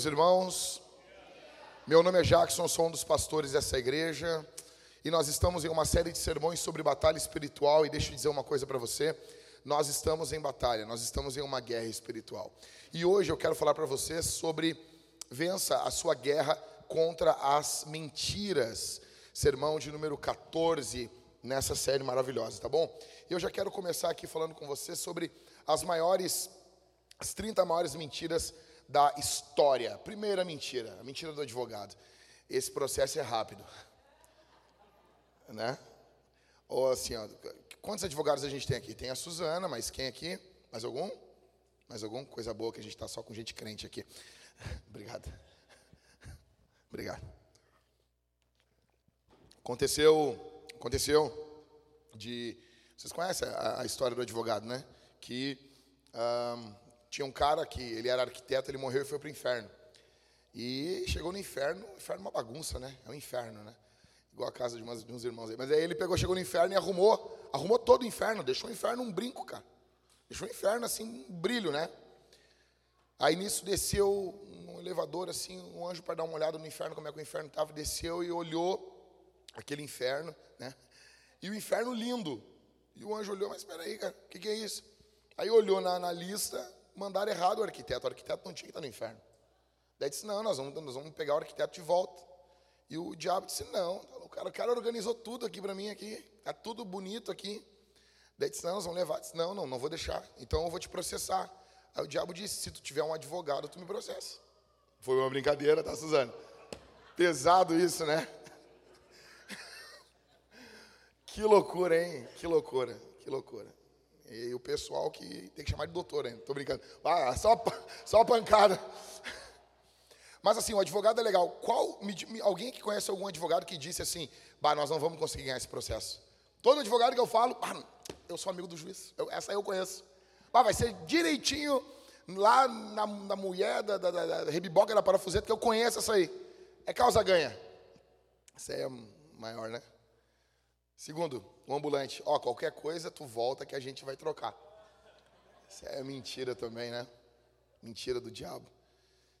Meus irmãos. Meu nome é Jackson, sou um dos pastores dessa igreja e nós estamos em uma série de sermões sobre batalha espiritual. E deixa eu dizer uma coisa para você: nós estamos em batalha, nós estamos em uma guerra espiritual. E hoje eu quero falar para você sobre vença a sua guerra contra as mentiras. Sermão de número 14 nessa série maravilhosa, tá bom? Eu já quero começar aqui falando com você sobre as maiores as 30 maiores mentiras da história. Primeira mentira, a mentira do advogado. Esse processo é rápido. Né? Ou assim, ó, quantos advogados a gente tem aqui? Tem a Suzana, mas quem aqui? Mais algum? Mais algum? Coisa boa que a gente está só com gente crente aqui. Obrigado. Obrigado. Aconteceu, aconteceu de. Vocês conhecem a, a história do advogado, né? Que um, tinha um cara que ele era arquiteto, ele morreu e foi para o inferno. E chegou no inferno, o inferno é uma bagunça, né? É um inferno, né? Igual a casa de, umas, de uns irmãos aí. Mas aí ele pegou, chegou no inferno e arrumou, arrumou todo o inferno, deixou o inferno um brinco, cara. Deixou o inferno assim, um brilho, né? Aí nisso desceu um elevador, assim, um anjo para dar uma olhada no inferno, como é que o inferno estava, desceu e olhou aquele inferno, né? E o inferno lindo. E o anjo olhou, mas espera aí, cara, o que, que é isso? Aí olhou na, na lista, mandaram errado o arquiteto. O arquiteto não tinha que estar no inferno. Daí disse: Não, nós vamos, nós vamos pegar o arquiteto de volta. E o diabo disse: Não, o cara, o cara organizou tudo aqui para mim, aqui. Está tudo bonito aqui. Daí disse: Não, nós vamos levar. Disse: Não, não, não vou deixar. Então eu vou te processar. Aí o diabo disse: Se tu tiver um advogado, tu me processa. Foi uma brincadeira, tá, Suzana? Pesado isso, né? que loucura, hein? Que loucura, que loucura. E o pessoal que tem que chamar de doutor ainda. Tô brincando. Ah, só, só pancada. Mas assim, o advogado é legal. Qual alguém que conhece algum advogado que disse assim, bah, nós não vamos conseguir ganhar esse processo? Todo advogado que eu falo, bah, eu sou amigo do juiz. Eu, essa eu conheço. Bah, vai ser direitinho lá na, na mulher da, da, da, da rebiboca da parafuseta, que eu conheço essa aí. É causa ganha. Essa aí é maior, né? Segundo, o ambulante, ó, qualquer coisa tu volta que a gente vai trocar. Isso é mentira também, né? Mentira do diabo.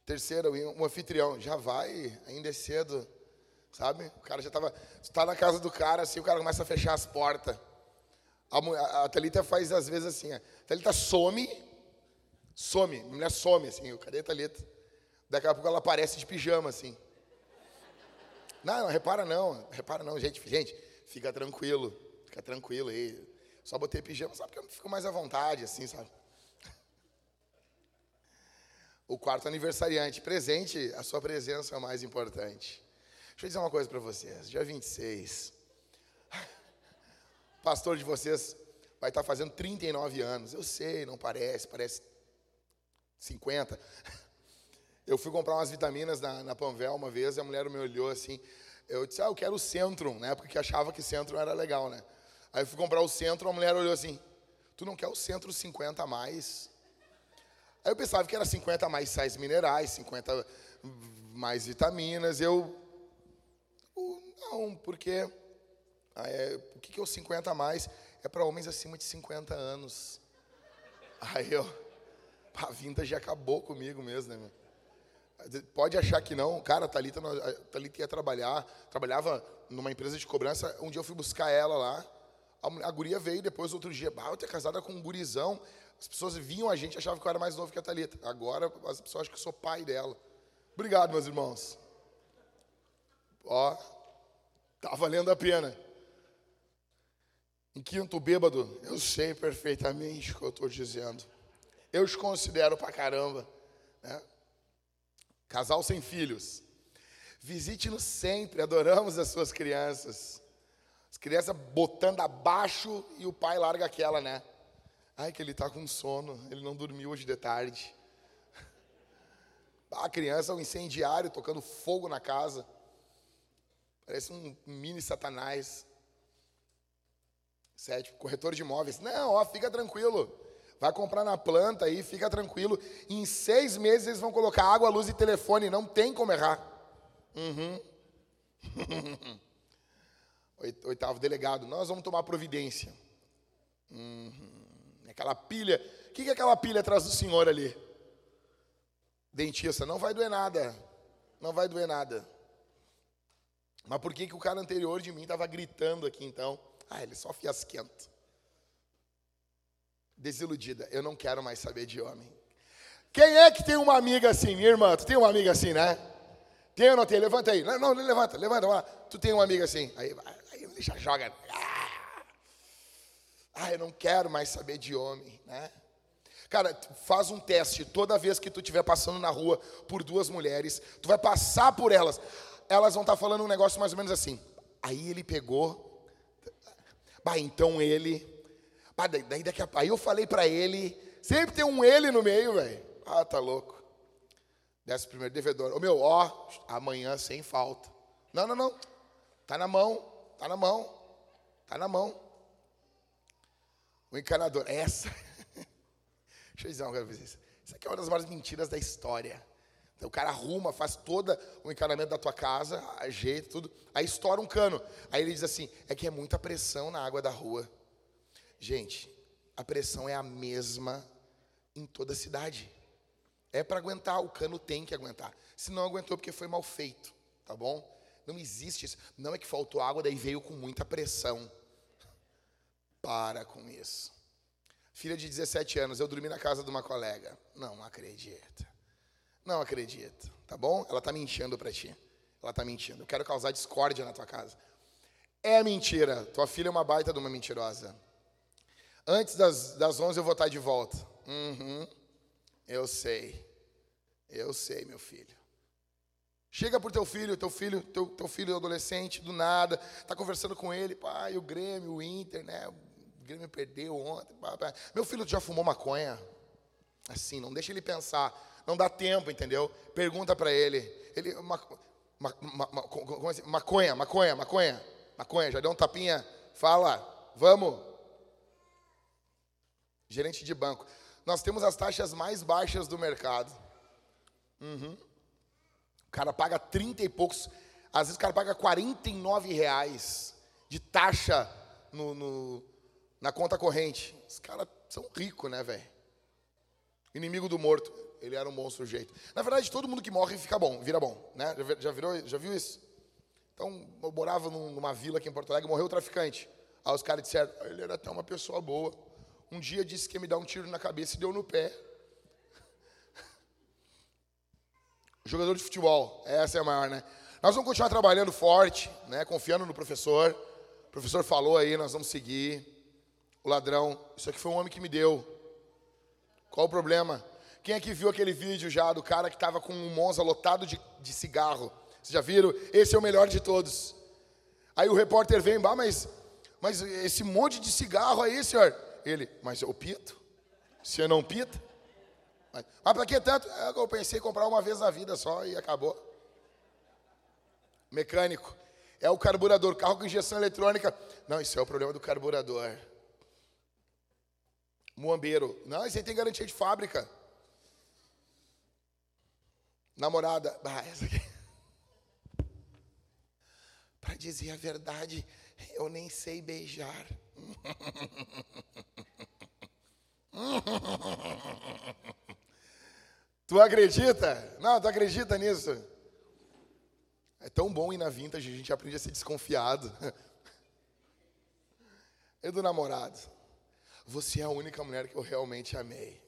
Terceiro, um anfitrião, já vai, ainda é cedo, sabe? O cara já estava, está na casa do cara, assim, o cara começa a fechar as portas. A, a, Thalita faz às vezes assim, a Thalita some, some, a mulher some, assim, cadê a Thalita? Daqui a pouco ela aparece de pijama, assim. Não, não, repara não, repara não, gente, gente, Fica tranquilo, fica tranquilo aí. Só botei pijama, só porque eu fico mais à vontade, assim, sabe? O quarto aniversariante, presente, a sua presença é o mais importante. Deixa eu dizer uma coisa para vocês. Dia 26, o pastor de vocês vai estar fazendo 39 anos. Eu sei, não parece, parece 50. Eu fui comprar umas vitaminas na, na Panvel uma vez e a mulher me olhou assim. Eu disse, ah, eu quero o Centrum, né? Porque achava que Centrum era legal, né? Aí eu fui comprar o Centrum, a mulher olhou assim, tu não quer o Centro 50 a mais? Aí eu pensava que era 50 mais sais minerais, 50 mais vitaminas. Eu, não, porque é, o que, que é o 50 a mais? É para homens acima de 50 anos. Aí eu, a vinda já acabou comigo mesmo, né? Pode achar que não, cara, a Thalita, a Thalita ia trabalhar, trabalhava numa empresa de cobrança. Um dia eu fui buscar ela lá, a, a guria veio depois, outro dia, bah, eu ter casada com um gurizão. As pessoas viam a gente achavam que eu era mais novo que a Thalita. Agora as pessoas acham que eu sou pai dela. Obrigado, meus irmãos. Ó, tá valendo a pena. Em quinto, bêbado, eu sei perfeitamente o que eu estou dizendo. Eu os considero pra caramba. Né? Casal sem filhos. Visite-nos sempre, adoramos as suas crianças. As crianças botando abaixo e o pai larga aquela, né? Ai, que ele está com sono, ele não dormiu hoje de tarde. A criança é um incendiário tocando fogo na casa. Parece um mini satanás. Sete, corretor de imóveis. Não, ó, fica tranquilo. Vai comprar na planta aí, fica tranquilo. Em seis meses eles vão colocar água, luz e telefone. Não tem como errar. Uhum. Oitavo delegado, nós vamos tomar providência. Uhum. Aquela pilha. O que é aquela pilha atrás do senhor ali? Dentista, não vai doer nada. Não vai doer nada. Mas por que, que o cara anterior de mim estava gritando aqui então? Ah, ele só fiasquento. Desiludida, eu não quero mais saber de homem. Quem é que tem uma amiga assim, minha irmã? Tu tem uma amiga assim, né? Tem ou não tem? Levanta aí. Não, não levanta, levanta. Lá. Tu tem uma amiga assim. Aí, aí deixa, joga. Ah, ah, eu não quero mais saber de homem, né? Cara, faz um teste. Toda vez que tu estiver passando na rua por duas mulheres, tu vai passar por elas. Elas vão estar tá falando um negócio mais ou menos assim. Aí ele pegou. Bah, então ele. Daí daqui a... Aí eu falei para ele. Sempre tem um ele no meio, velho. Ah, tá louco. Desce primeiro devedor. Ô meu, ó, amanhã sem falta. Não, não, não. Tá na mão. Tá na mão. Tá na mão. O encanador. Essa. Deixa eu dizer uma coisa Isso Isso aqui é uma das maiores mentiras da história. Então, o cara arruma, faz todo o encanamento da tua casa, ajeita tudo, aí estoura um cano. Aí ele diz assim: é que é muita pressão na água da rua. Gente, a pressão é a mesma em toda a cidade. É para aguentar, o cano tem que aguentar. Se não aguentou, porque foi mal feito, tá bom? Não existe isso. Não é que faltou água, daí veio com muita pressão. Para com isso. Filha de 17 anos, eu dormi na casa de uma colega. Não acredita. Não acredito, tá bom? Ela está mentindo para ti. Ela está mentindo. Eu quero causar discórdia na tua casa. É mentira. Tua filha é uma baita de uma mentirosa. Antes das, das 11 eu vou estar de volta. Uhum. Eu sei. Eu sei, meu filho. Chega pro teu filho, teu filho, teu, teu filho adolescente, do nada, tá conversando com ele, pai, o Grêmio, o Inter, né? O Grêmio perdeu ontem. Pá, pá. Meu filho já fumou maconha? Assim, não deixa ele pensar. Não dá tempo, entendeu? Pergunta para ele. Ele, ma, ma, ma, assim? maconha, maconha, maconha, maconha, já deu um tapinha? Fala, vamos. Gerente de banco nós temos as taxas mais baixas do mercado. Uhum. O cara paga 30 e poucos, às vezes o cara paga 49 reais de taxa no, no na conta corrente. Os caras são ricos, né, velho? Inimigo do morto. Ele era um bom sujeito. Na verdade, todo mundo que morre fica bom, vira bom, né? Já, virou, já viu isso? Então, eu morava numa vila aqui em Porto Alegre, morreu o traficante. Aí os caras disseram, ele era até uma pessoa boa. Um dia disse que ia me dar um tiro na cabeça e deu no pé. Jogador de futebol, essa é a maior, né? Nós vamos continuar trabalhando forte, né? Confiando no professor. O professor falou aí, nós vamos seguir. O ladrão, isso aqui foi um homem que me deu. Qual o problema? Quem aqui viu aquele vídeo já do cara que estava com um Monza lotado de, de cigarro? Vocês já viram? Esse é o melhor de todos. Aí o repórter vem, bah, mas, mas esse monte de cigarro aí, senhor? Ele, mas eu pito? Você não pita? Mas, mas para que tanto? É, eu pensei em comprar uma vez na vida só e acabou. Mecânico. É o carburador, carro com injeção eletrônica. Não, isso é o problema do carburador. Muambeiro. Não, isso aí tem garantia de fábrica. Namorada. Ah, essa aqui. Para dizer a verdade, eu nem sei beijar. tu acredita? Não, tu acredita nisso? É tão bom ir na vintage, a gente aprende a ser desconfiado. E do namorado? Você é a única mulher que eu realmente amei.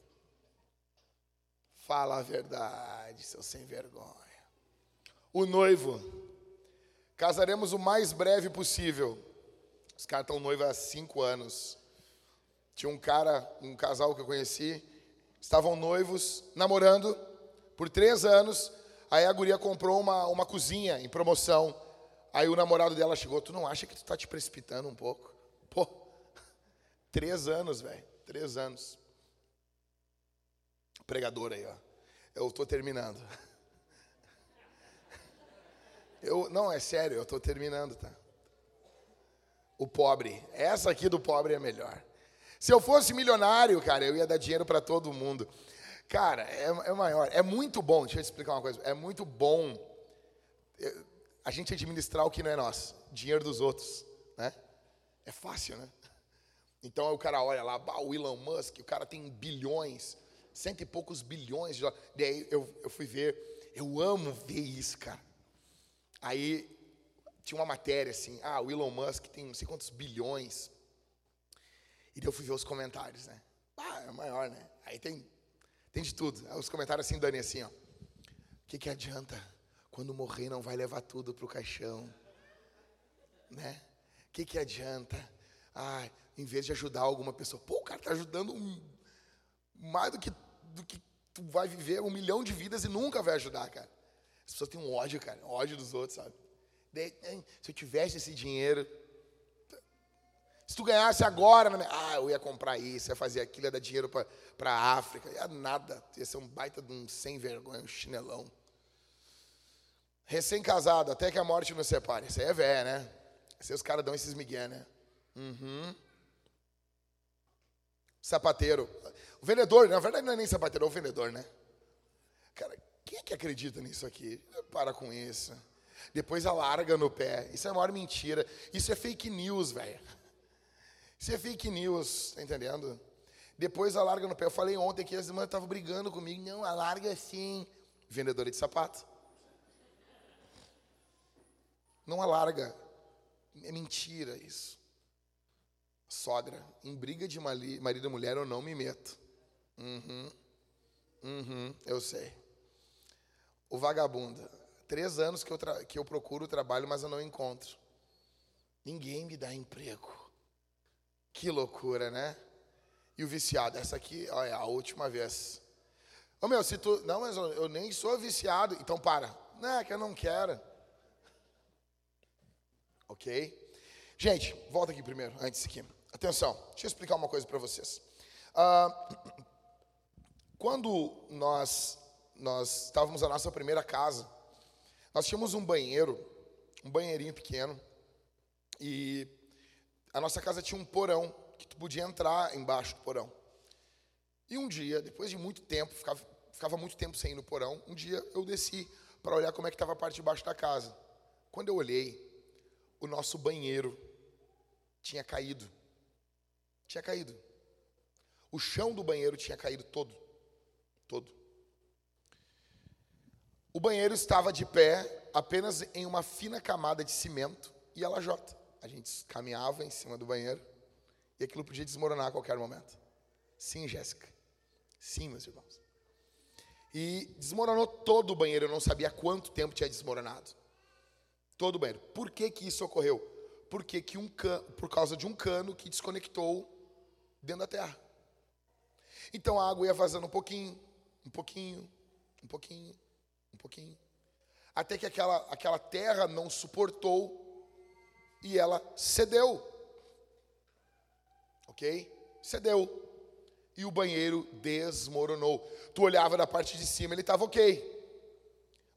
Fala a verdade, seu sem vergonha. O noivo. Casaremos o mais breve possível. Os caras estão noivos há cinco anos. Tinha um cara, um casal que eu conheci, estavam noivos, namorando por três anos. Aí a guria comprou uma, uma cozinha em promoção. Aí o namorado dela chegou, tu não acha que tu tá te precipitando um pouco? Pô, três anos, velho, três anos. Pregador aí, ó. Eu tô terminando. Eu, não, é sério, eu tô terminando, tá? O pobre. Essa aqui do pobre é melhor. Se eu fosse milionário, cara, eu ia dar dinheiro para todo mundo. Cara, é, é, maior. É muito bom, deixa eu explicar uma coisa. É muito bom é, a gente administrar o que não é nosso, dinheiro dos outros, né? É fácil, né? Então o cara olha lá, o Elon Musk, o cara tem bilhões. cento e poucos bilhões de dólares. Daí eu, eu fui ver, eu amo ver isso, cara. Aí tinha uma matéria assim, ah, o Elon Musk tem não sei quantos bilhões. E eu fui ver os comentários, né? Ah, é maior, né? Aí tem, tem de tudo. Os comentários assim, Dani, assim, ó. O que, que adianta? Quando morrer não vai levar tudo para o caixão. Né? O que, que adianta? Ah, em vez de ajudar alguma pessoa. Pô, o cara está ajudando um, mais do que, do que tu vai viver um milhão de vidas e nunca vai ajudar, cara. As pessoas têm um ódio, cara. Ódio dos outros, sabe? Se eu tivesse esse dinheiro, se tu ganhasse agora, né? ah, eu ia comprar isso, ia fazer aquilo, ia dar dinheiro para a África, ia nada, ia ser um baita de um sem vergonha, um chinelão. Recém-casado, até que a morte nos separe. Isso aí é velho, né? Isso aí os caras dão esses migué, né? Uhum. Sapateiro. O vendedor, na verdade não é nem sapateiro, é o vendedor, né? Cara, quem é que acredita nisso aqui? Para com isso. Depois alarga no pé. Isso é a maior mentira. Isso é fake news, velho. Isso é fake news, tá entendendo? Depois alarga no pé. Eu falei ontem que as irmãs estavam brigando comigo. Não, alarga assim. Vendedora de sapato. Não alarga. É mentira isso. Sogra, em briga de marido e mulher eu não me meto. Uhum. Uhum, eu sei. O vagabundo. Três anos que eu, que eu procuro trabalho, mas eu não encontro. Ninguém me dá emprego. Que loucura, né? E o viciado, essa aqui ó, é a última vez. Ô meu, se tu. Não, mas eu, nem sou viciado. Então para. Não, é que eu não quero. Ok? Gente, volta aqui primeiro, antes aqui. Atenção, deixa eu explicar uma coisa para vocês. Ah, quando nós, nós estávamos na nossa primeira casa, nós tínhamos um banheiro, um banheirinho pequeno, e a nossa casa tinha um porão que tu podia entrar embaixo do porão. E um dia, depois de muito tempo, ficava, ficava muito tempo sem ir no porão, um dia eu desci para olhar como é que estava a parte de baixo da casa. Quando eu olhei, o nosso banheiro tinha caído. Tinha caído. O chão do banheiro tinha caído todo. Todo. O banheiro estava de pé apenas em uma fina camada de cimento e a lajota. A gente caminhava em cima do banheiro e aquilo podia desmoronar a qualquer momento. Sim, Jéssica. Sim, meus irmãos. E desmoronou todo o banheiro, eu não sabia quanto tempo tinha desmoronado. Todo o banheiro. Por que, que isso ocorreu? Porque que um can... por causa de um cano que desconectou dentro da terra. Então a água ia vazando um pouquinho, um pouquinho, um pouquinho, pouquinho, até que aquela, aquela terra não suportou e ela cedeu. Ok? Cedeu. E o banheiro desmoronou. Tu olhava da parte de cima, ele estava ok.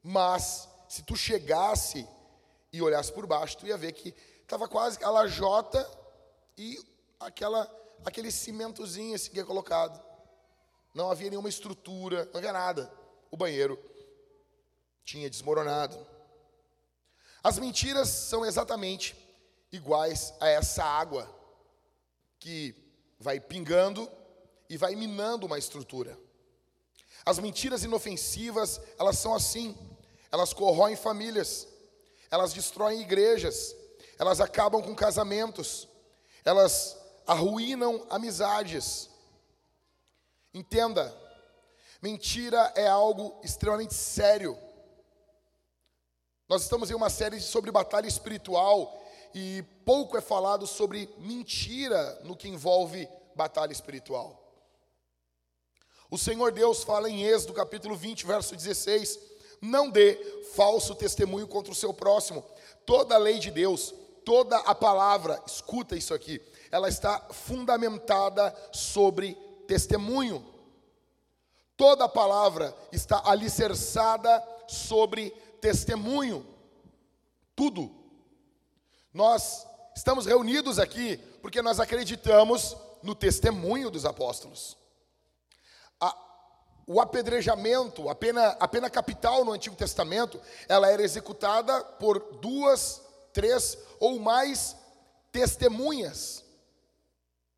Mas, se tu chegasse e olhasse por baixo, tu ia ver que estava quase a lajota e aquela, aquele cimentozinho assim que é colocado. Não havia nenhuma estrutura, não havia nada. O banheiro tinha desmoronado. As mentiras são exatamente iguais a essa água que vai pingando e vai minando uma estrutura. As mentiras inofensivas, elas são assim. Elas corroem famílias, elas destroem igrejas, elas acabam com casamentos, elas arruinam amizades. Entenda, mentira é algo extremamente sério. Nós estamos em uma série sobre batalha espiritual e pouco é falado sobre mentira no que envolve batalha espiritual. O Senhor Deus fala em Êxodo capítulo 20, verso 16: Não dê falso testemunho contra o seu próximo. Toda a lei de Deus, toda a palavra, escuta isso aqui, ela está fundamentada sobre testemunho. Toda a palavra está alicerçada sobre testemunho. Tudo. Nós estamos reunidos aqui porque nós acreditamos no testemunho dos apóstolos. A, o apedrejamento, a pena, a pena capital no Antigo Testamento, ela era executada por duas, três ou mais testemunhas.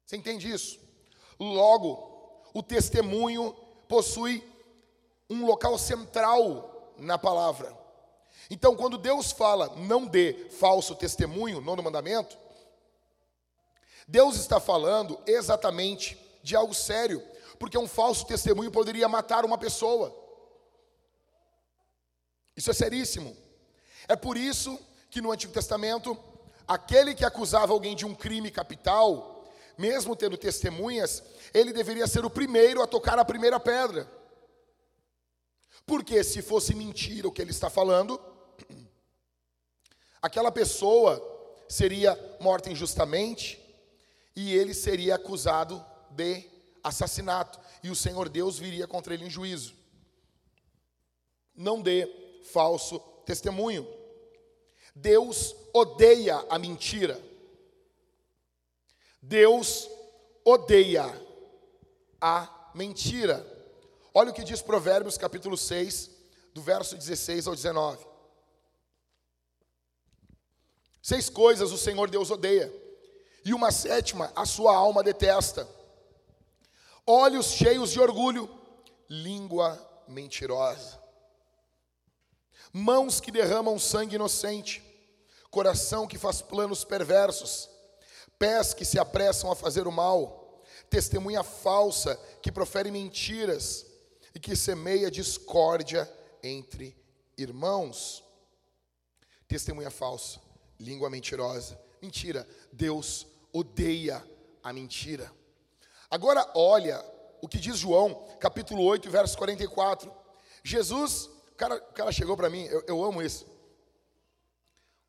Você entende isso? Logo, o testemunho possui um local central na palavra. Então, quando Deus fala, não dê falso testemunho, nono mandamento, Deus está falando exatamente de algo sério, porque um falso testemunho poderia matar uma pessoa. Isso é seríssimo. É por isso que no Antigo Testamento, aquele que acusava alguém de um crime capital, mesmo tendo testemunhas, ele deveria ser o primeiro a tocar a primeira pedra. Porque se fosse mentira o que ele está falando, aquela pessoa seria morta injustamente e ele seria acusado de assassinato, e o Senhor Deus viria contra ele em juízo. Não dê falso testemunho. Deus odeia a mentira. Deus odeia a mentira. Olha o que diz Provérbios capítulo 6, do verso 16 ao 19. Seis coisas o Senhor Deus odeia, e uma sétima a sua alma detesta: olhos cheios de orgulho, língua mentirosa, mãos que derramam sangue inocente, coração que faz planos perversos, pés que se apressam a fazer o mal, testemunha falsa que profere mentiras e que semeia discórdia entre irmãos. Testemunha falsa, língua mentirosa, mentira. Deus odeia a mentira. Agora olha o que diz João, capítulo 8, verso 44. Jesus, o cara, o cara chegou para mim, eu, eu amo isso.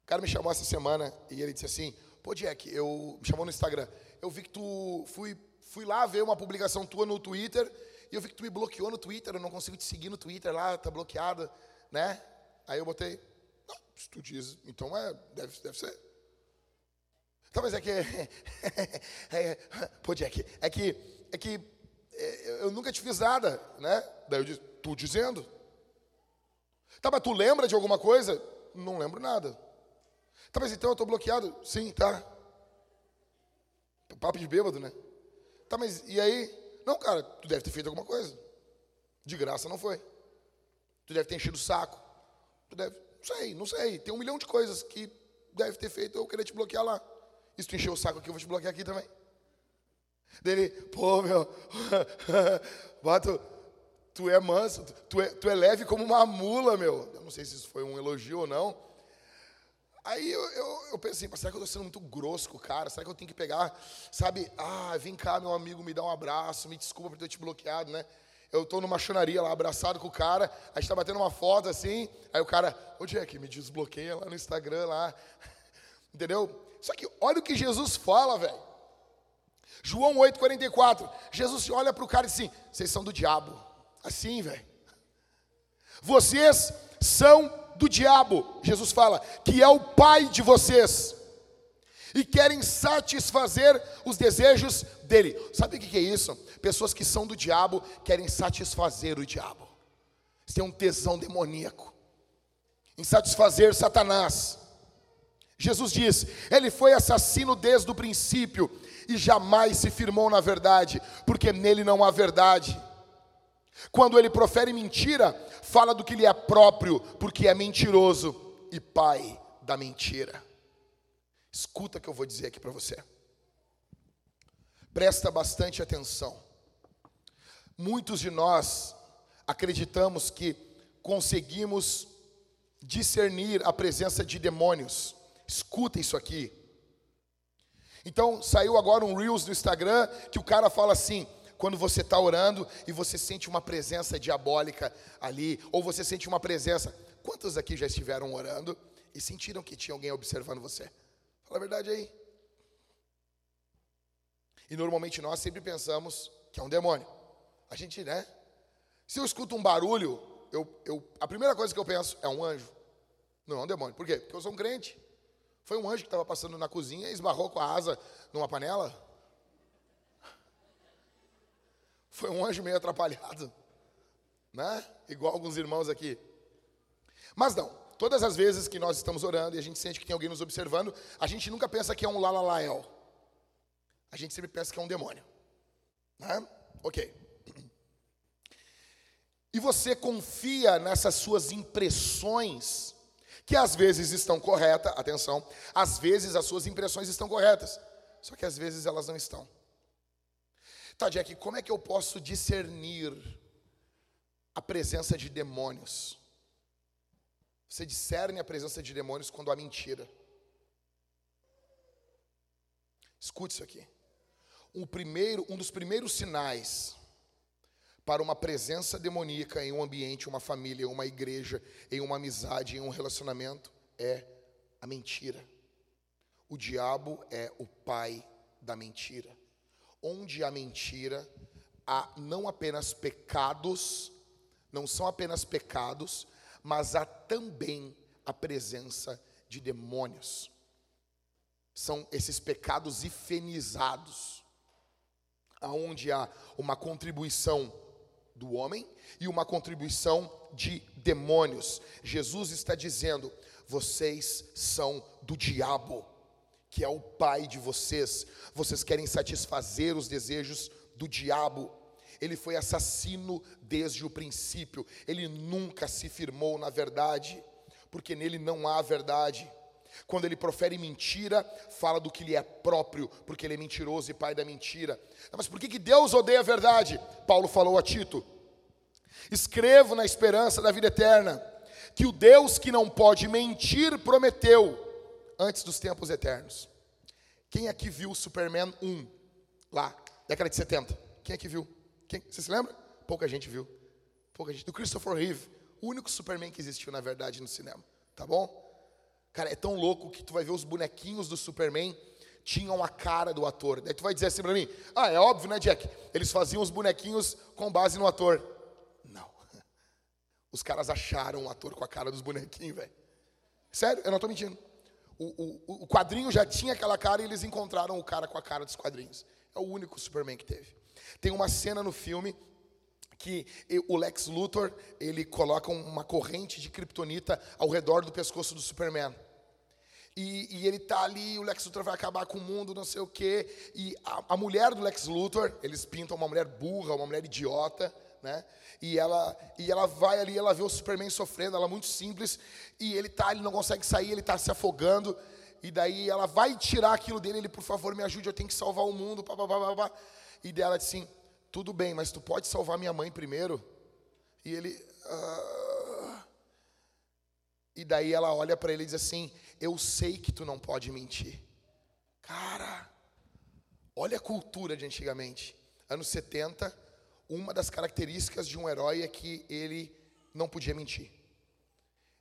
O cara me chamou essa semana e ele disse assim: Pô, Jack, eu me chamou no Instagram. Eu vi que tu fui, fui lá ver uma publicação tua no Twitter e eu vi que tu me bloqueou no Twitter. Eu não consigo te seguir no Twitter lá, tá bloqueado, né? Aí eu botei, não, se tu diz, então é, deve, deve ser. Tá, mas é que. É, pô, Jack, é que. É que é, eu nunca te fiz nada, né? Daí eu disse, tu dizendo. Tá, mas tu lembra de alguma coisa? Não lembro nada. Tá, mas então eu estou bloqueado? Sim, tá. Papo de bêbado, né? Tá, mas e aí? Não, cara, tu deve ter feito alguma coisa. De graça não foi. Tu deve ter enchido o saco. Tu deve. Não sei, não sei. Tem um milhão de coisas que deve ter feito eu querer te bloquear lá. E se tu encher o saco aqui, eu vou te bloquear aqui também. Dele, pô, meu, bato, tu é manso, tu é, tu é leve como uma mula, meu. Eu não sei se isso foi um elogio ou não. Aí eu, eu, eu pensei, será que eu estou sendo muito grosso com o cara? Será que eu tenho que pegar, sabe? Ah, vem cá, meu amigo, me dá um abraço, me desculpa por ter te bloqueado, né? Eu estou numa chonaria lá, abraçado com o cara, a gente está batendo uma foto assim, aí o cara, ô Jack, me desbloqueia lá no Instagram, lá. Entendeu? Só que olha o que Jesus fala, velho. João 8,44. Jesus olha para o cara e diz assim: vocês são do diabo. Assim, velho. Vocês são do diabo. Jesus fala que é o pai de vocês. E querem satisfazer os desejos dele. Sabe o que é isso? Pessoas que são do diabo querem satisfazer o diabo. Eles têm um tesão demoníaco em satisfazer Satanás. Jesus diz: Ele foi assassino desde o princípio e jamais se firmou na verdade, porque nele não há verdade. Quando ele profere mentira, fala do que lhe é próprio, porque é mentiroso e pai da mentira. Escuta o que eu vou dizer aqui para você. Presta bastante atenção. Muitos de nós acreditamos que conseguimos discernir a presença de demônios Escuta isso aqui. Então, saiu agora um Reels no Instagram que o cara fala assim: quando você está orando e você sente uma presença diabólica ali, ou você sente uma presença. Quantos aqui já estiveram orando e sentiram que tinha alguém observando você? Fala a verdade aí. E normalmente nós sempre pensamos que é um demônio. A gente, né? Se eu escuto um barulho, eu, eu, a primeira coisa que eu penso é um anjo. Não é um demônio. Por quê? Porque eu sou um crente. Foi um anjo que estava passando na cozinha e esbarrou com a asa numa panela? Foi um anjo meio atrapalhado, né? Igual alguns irmãos aqui. Mas não, todas as vezes que nós estamos orando e a gente sente que tem alguém nos observando, a gente nunca pensa que é um lalalael. A gente sempre pensa que é um demônio. Né? Ok. E você confia nessas suas impressões, que às vezes estão corretas, atenção, às vezes as suas impressões estão corretas, só que às vezes elas não estão. Tá, Jack, como é que eu posso discernir a presença de demônios? Você discerne a presença de demônios quando há mentira. Escute isso aqui. Um, primeiro, um dos primeiros sinais para uma presença demoníaca em um ambiente, uma família, uma igreja, em uma amizade, em um relacionamento, é a mentira. O diabo é o pai da mentira. Onde há mentira, há não apenas pecados, não são apenas pecados, mas há também a presença de demônios. São esses pecados ifenizados, aonde há uma contribuição do homem e uma contribuição de demônios. Jesus está dizendo: vocês são do diabo, que é o pai de vocês. Vocês querem satisfazer os desejos do diabo. Ele foi assassino desde o princípio. Ele nunca se firmou na verdade, porque nele não há verdade. Quando ele profere mentira, fala do que lhe é próprio, porque ele é mentiroso e pai da mentira. Mas por que, que Deus odeia a verdade? Paulo falou a Tito: Escrevo na esperança da vida eterna, que o Deus que não pode mentir prometeu antes dos tempos eternos. Quem aqui viu Superman 1 lá, década de 70? Quem aqui viu? Quem? Você se lembra? Pouca gente viu. Pouca gente. Do Christopher Reeve, o único Superman que existiu, na verdade, no cinema. Tá bom? Cara, é tão louco que tu vai ver os bonequinhos do Superman tinham a cara do ator. Daí tu vai dizer assim pra mim: ah, é óbvio, né, Jack? Eles faziam os bonequinhos com base no ator. Não. Os caras acharam o ator com a cara dos bonequinhos, velho. Sério, eu não tô mentindo. O, o, o quadrinho já tinha aquela cara e eles encontraram o cara com a cara dos quadrinhos. É o único Superman que teve. Tem uma cena no filme que o Lex Luthor, ele coloca uma corrente de kryptonita ao redor do pescoço do Superman. E, e, ele tá ali, o Lex Luthor vai acabar com o mundo, não sei o quê. E a, a, mulher do Lex Luthor, eles pintam uma mulher burra, uma mulher idiota, né? E ela, e ela vai ali, ela vê o Superman sofrendo, ela é muito simples. E ele tá, ele não consegue sair, ele tá se afogando. E daí ela vai tirar aquilo dele, ele, por favor, me ajude, eu tenho que salvar o mundo. E dela disse assim: tudo bem, mas tu pode salvar minha mãe primeiro? E ele. Uh... E daí ela olha para ele e diz assim: Eu sei que tu não pode mentir. Cara, olha a cultura de antigamente. Anos 70, uma das características de um herói é que ele não podia mentir.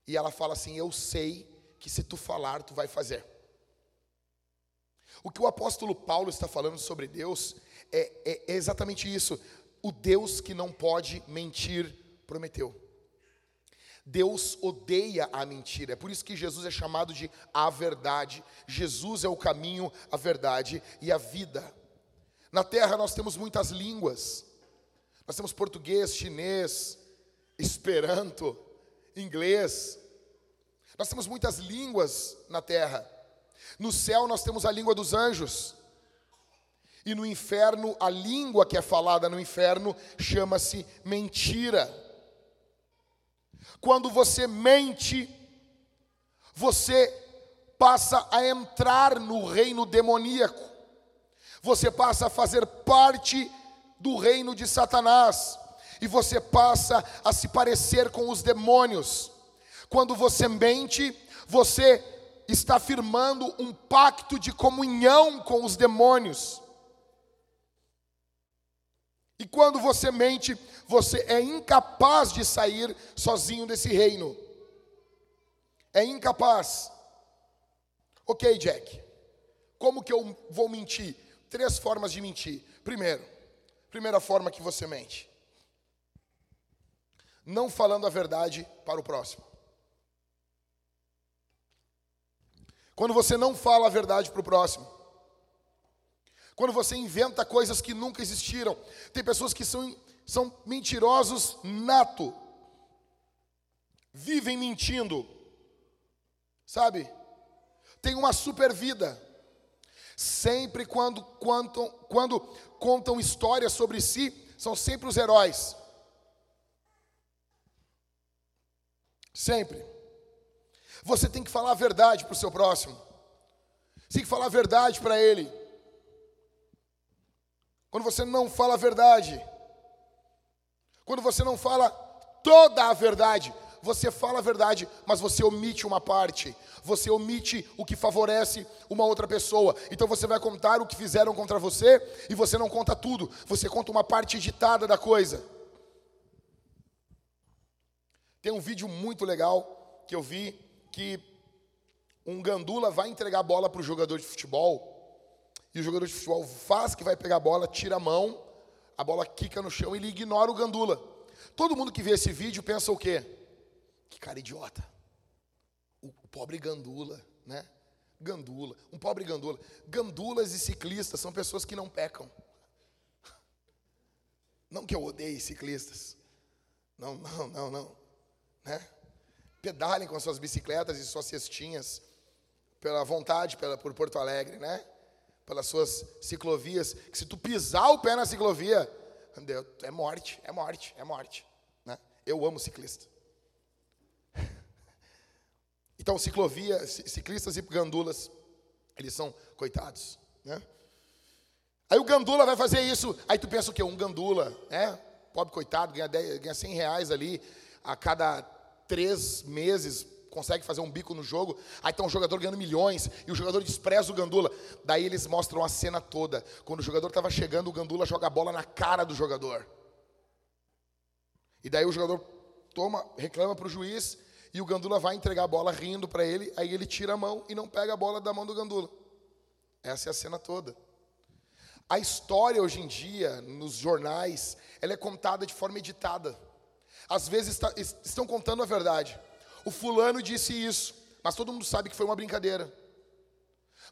E ela fala assim: Eu sei que se tu falar, tu vai fazer. O que o apóstolo Paulo está falando sobre Deus é, é, é exatamente isso. O Deus que não pode mentir prometeu. Deus odeia a mentira. É por isso que Jesus é chamado de a verdade. Jesus é o caminho, a verdade e a vida. Na terra nós temos muitas línguas. Nós temos português, chinês, esperanto, inglês. Nós temos muitas línguas na terra. No céu nós temos a língua dos anjos. E no inferno, a língua que é falada no inferno chama-se mentira. Quando você mente, você passa a entrar no reino demoníaco. Você passa a fazer parte do reino de Satanás. E você passa a se parecer com os demônios. Quando você mente, você está firmando um pacto de comunhão com os demônios. E quando você mente, você é incapaz de sair sozinho desse reino. É incapaz. Ok, Jack. Como que eu vou mentir? Três formas de mentir. Primeiro, primeira forma que você mente. Não falando a verdade para o próximo. Quando você não fala a verdade para o próximo. Quando você inventa coisas que nunca existiram. Tem pessoas que são, são mentirosos nato. Vivem mentindo. Sabe? Tem uma super vida. Sempre quando, quando, quando contam histórias sobre si, são sempre os heróis. Sempre. Você tem que falar a verdade para o seu próximo. Você tem que falar a verdade para ele. Quando você não fala a verdade, quando você não fala toda a verdade, você fala a verdade, mas você omite uma parte, você omite o que favorece uma outra pessoa. Então você vai contar o que fizeram contra você e você não conta tudo, você conta uma parte editada da coisa. Tem um vídeo muito legal que eu vi que um gandula vai entregar a bola para o jogador de futebol e o jogador de futebol faz que vai pegar a bola, tira a mão, a bola quica no chão e ele ignora o gandula. Todo mundo que vê esse vídeo pensa o quê? Que cara idiota. O pobre gandula, né? Gandula, um pobre gandula. Gandulas e ciclistas são pessoas que não pecam. Não que eu odeie ciclistas. Não, não, não, não. Né? Pedalem com suas bicicletas e suas cestinhas pela vontade, pela, por Porto Alegre, né? Pelas suas ciclovias, que se tu pisar o pé na ciclovia, é morte, é morte, é morte. Né? Eu amo ciclista. Então, ciclovia, ciclistas e gandulas, eles são coitados, né? Aí o gandula vai fazer isso, aí tu pensa o quê? Um gandula, né? Pobre coitado, ganha, 10, ganha 100 reais ali a cada três meses, consegue fazer um bico no jogo, aí tá um jogador ganhando milhões, e o jogador despreza o Gandula. Daí eles mostram a cena toda. Quando o jogador estava chegando, o Gandula joga a bola na cara do jogador. E daí o jogador toma, reclama para o juiz, e o Gandula vai entregar a bola rindo para ele, aí ele tira a mão e não pega a bola da mão do Gandula. Essa é a cena toda. A história hoje em dia, nos jornais, ela é contada de forma editada. Às vezes está, estão contando a verdade. O fulano disse isso, mas todo mundo sabe que foi uma brincadeira.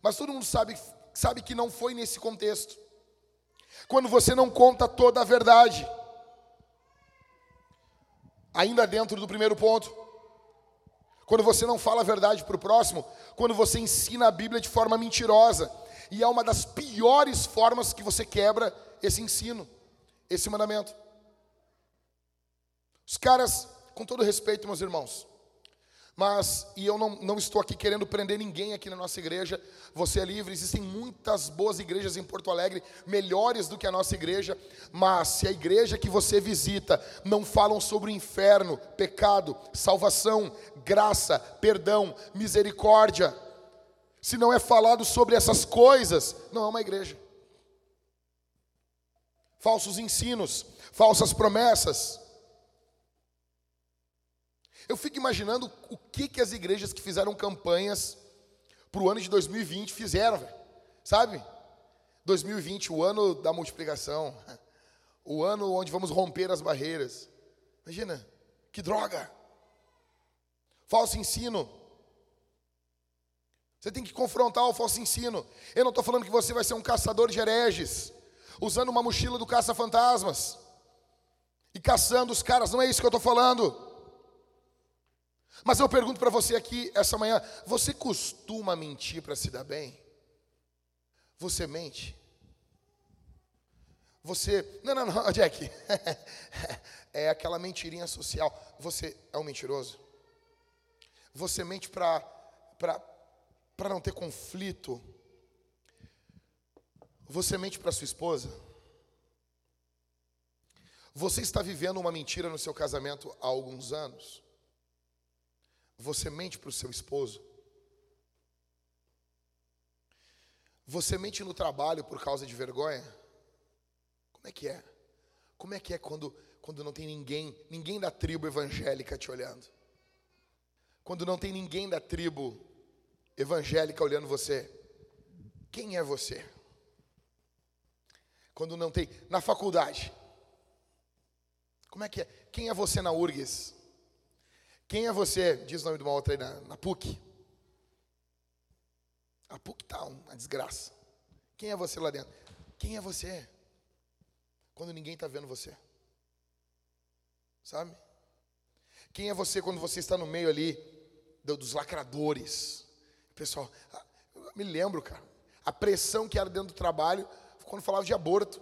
Mas todo mundo sabe, sabe que não foi nesse contexto. Quando você não conta toda a verdade, ainda dentro do primeiro ponto, quando você não fala a verdade para o próximo, quando você ensina a Bíblia de forma mentirosa, e é uma das piores formas que você quebra esse ensino, esse mandamento. Os caras, com todo respeito, meus irmãos, mas, e eu não, não estou aqui querendo prender ninguém aqui na nossa igreja, você é livre, existem muitas boas igrejas em Porto Alegre, melhores do que a nossa igreja, mas se a igreja que você visita não falam sobre o inferno, pecado, salvação, graça, perdão, misericórdia, se não é falado sobre essas coisas, não é uma igreja. Falsos ensinos, falsas promessas, eu fico imaginando o que, que as igrejas que fizeram campanhas para o ano de 2020 fizeram, véio. sabe? 2020, o ano da multiplicação, o ano onde vamos romper as barreiras. Imagina, que droga! Falso ensino. Você tem que confrontar o falso ensino. Eu não estou falando que você vai ser um caçador de hereges, usando uma mochila do caça-fantasmas e caçando os caras, não é isso que eu estou falando. Mas eu pergunto para você aqui essa manhã: você costuma mentir para se dar bem? Você mente? Você. Não, não, não, Jack. é aquela mentirinha social. Você é um mentiroso? Você mente para não ter conflito? Você mente para sua esposa? Você está vivendo uma mentira no seu casamento há alguns anos? Você mente para o seu esposo? Você mente no trabalho por causa de vergonha? Como é que é? Como é que é quando, quando não tem ninguém, ninguém da tribo evangélica te olhando? Quando não tem ninguém da tribo evangélica olhando você? Quem é você? Quando não tem. Na faculdade. Como é que é? Quem é você na URGS? Quem é você? Diz o nome de uma outra aí na, na PUC. A PUC está uma desgraça. Quem é você lá dentro? Quem é você? Quando ninguém está vendo você. Sabe? Quem é você quando você está no meio ali dos lacradores? Pessoal, me lembro, cara, a pressão que era dentro do trabalho quando falava de aborto.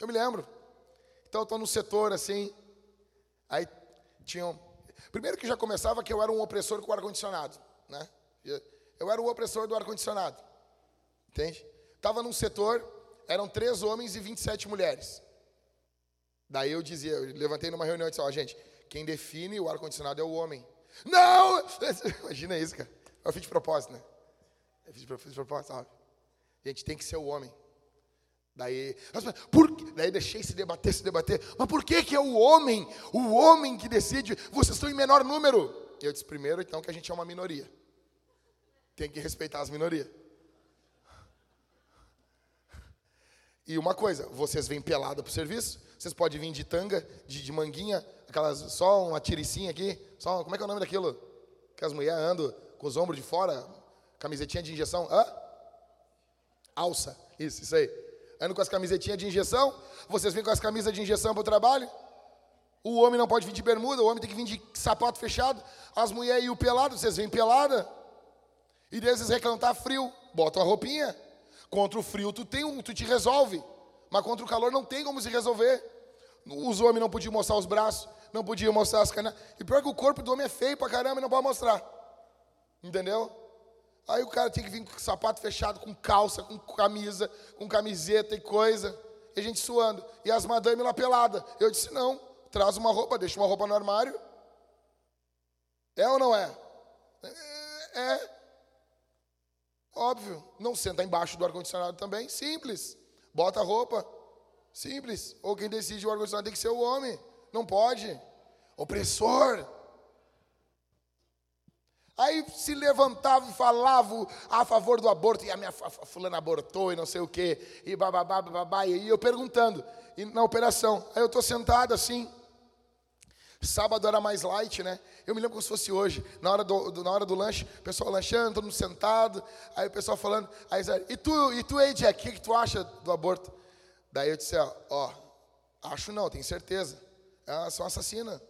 Eu me lembro. Então eu estou no setor assim, aí tinham Primeiro que já começava que eu era um opressor com ar-condicionado, né? Eu era o opressor do ar-condicionado. Entende? Estava num setor, eram três homens e 27 mulheres. Daí eu dizia, eu levantei numa reunião e disse, ó, gente, quem define o ar-condicionado é o homem. Não! Imagina isso, cara. Eu fiz de propósito, né? Eu de, fiz de propósito, sabe? Gente, tem que ser o homem. Daí, por, daí deixei se debater, se debater. Mas por que, que é o homem, o homem que decide? Vocês estão em menor número. Eu disse, primeiro, então, que a gente é uma minoria. Tem que respeitar as minorias. E uma coisa, vocês vêm pelada para o serviço, vocês podem vir de tanga, de, de, manguinha, aquelas, só uma tiricinha aqui, só, como é que é o nome daquilo? Que as mulheres andam com os ombros de fora, camisetinha de injeção, hã? Alça, isso, isso aí. Andam com as camisetinhas de injeção, vocês vêm com as camisas de injeção para o trabalho, o homem não pode vir de bermuda, o homem tem que vir de sapato fechado, as mulheres e o pelado, vocês vêm pelada, e daí reclamam, tá frio, bota uma roupinha, contra o frio tu tem um, tu te resolve, mas contra o calor não tem como se resolver, os homens não podiam mostrar os braços, não podiam mostrar as canas. E pior que o corpo do homem é feio pra caramba e não pode mostrar. Entendeu? Aí o cara tinha que vir com sapato fechado, com calça, com camisa, com camiseta e coisa. E a gente suando. E as madame lá pelada. Eu disse, não, traz uma roupa, deixa uma roupa no armário. É ou não é? É. é. Óbvio. Não senta embaixo do ar-condicionado também. Simples. Bota a roupa. Simples. Ou quem decide o ar-condicionado tem que ser o homem. Não pode. Opressor. Aí se levantava e falava a favor do aborto, e a minha fulana abortou e não sei o quê, e bababá, bababá, e eu perguntando, e na operação, aí eu estou sentado assim, sábado era mais light, né? Eu me lembro como se fosse hoje, na hora do, do na hora do lanche, o pessoal lanchando, todo mundo sentado, aí o pessoal falando, aí e tu, e tu aí, Jack, o que, que tu acha do aborto? Daí eu disse, ó, acho não, tenho certeza. Ela são assassina.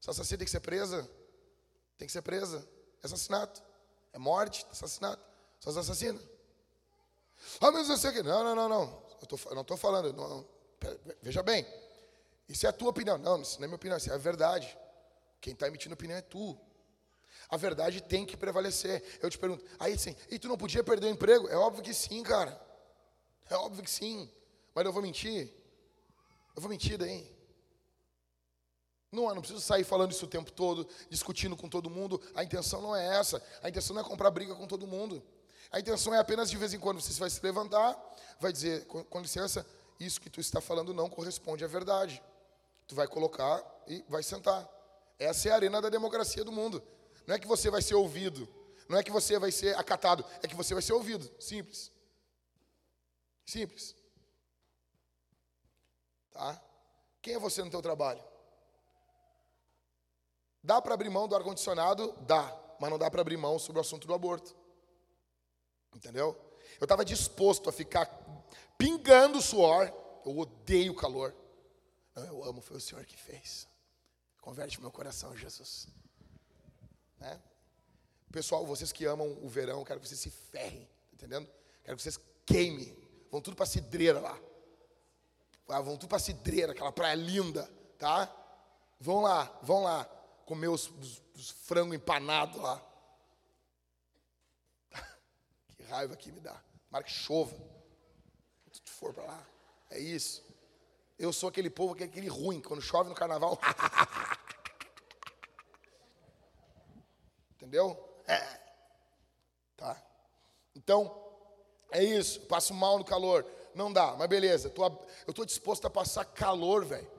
Essa assassina tem que ser presa. Tem que ser presa. Assassinato. É morte, assassinato. São assassinas. Ah, mas eu sei que. Não, não, não, não. Eu, tô, não estou falando. Não, veja bem. Isso é a tua opinião. Não, isso não é minha opinião, isso é a verdade. Quem está emitindo opinião é tu. A verdade tem que prevalecer. Eu te pergunto, aí assim, e tu não podia perder o emprego? É óbvio que sim, cara. É óbvio que sim. Mas eu vou mentir? Eu vou mentir daí? Não, não preciso sair falando isso o tempo todo, discutindo com todo mundo. A intenção não é essa. A intenção não é comprar briga com todo mundo. A intenção é apenas de vez em quando você vai se levantar, vai dizer, com, com licença, isso que tu está falando não corresponde à verdade. Tu vai colocar e vai sentar. Essa é a arena da democracia do mundo. Não é que você vai ser ouvido, não é que você vai ser acatado, é que você vai ser ouvido. Simples. Simples. Tá? Quem é você no teu trabalho? Dá para abrir mão do ar-condicionado? Dá, mas não dá para abrir mão sobre o assunto do aborto. Entendeu? Eu estava disposto a ficar pingando suor. Eu odeio o calor. Não, eu amo, foi o Senhor que fez. Converte meu coração, Jesus. Né? Pessoal, vocês que amam o verão, quero que vocês se ferrem, tá entendendo? Quero que vocês queimem. Vão tudo para cidreira lá. Ah, vão tudo para cidreira, aquela praia linda, tá? Vão lá, vão lá, comer os, os, os frangos empanados lá. que raiva que me dá. Tomara que chova. Se tu for para lá. É isso. Eu sou aquele povo que é aquele ruim, quando chove no carnaval. Entendeu? É. Tá. Então, é isso. Passo mal no calor. Não dá, mas beleza. Eu estou disposto a passar calor, velho.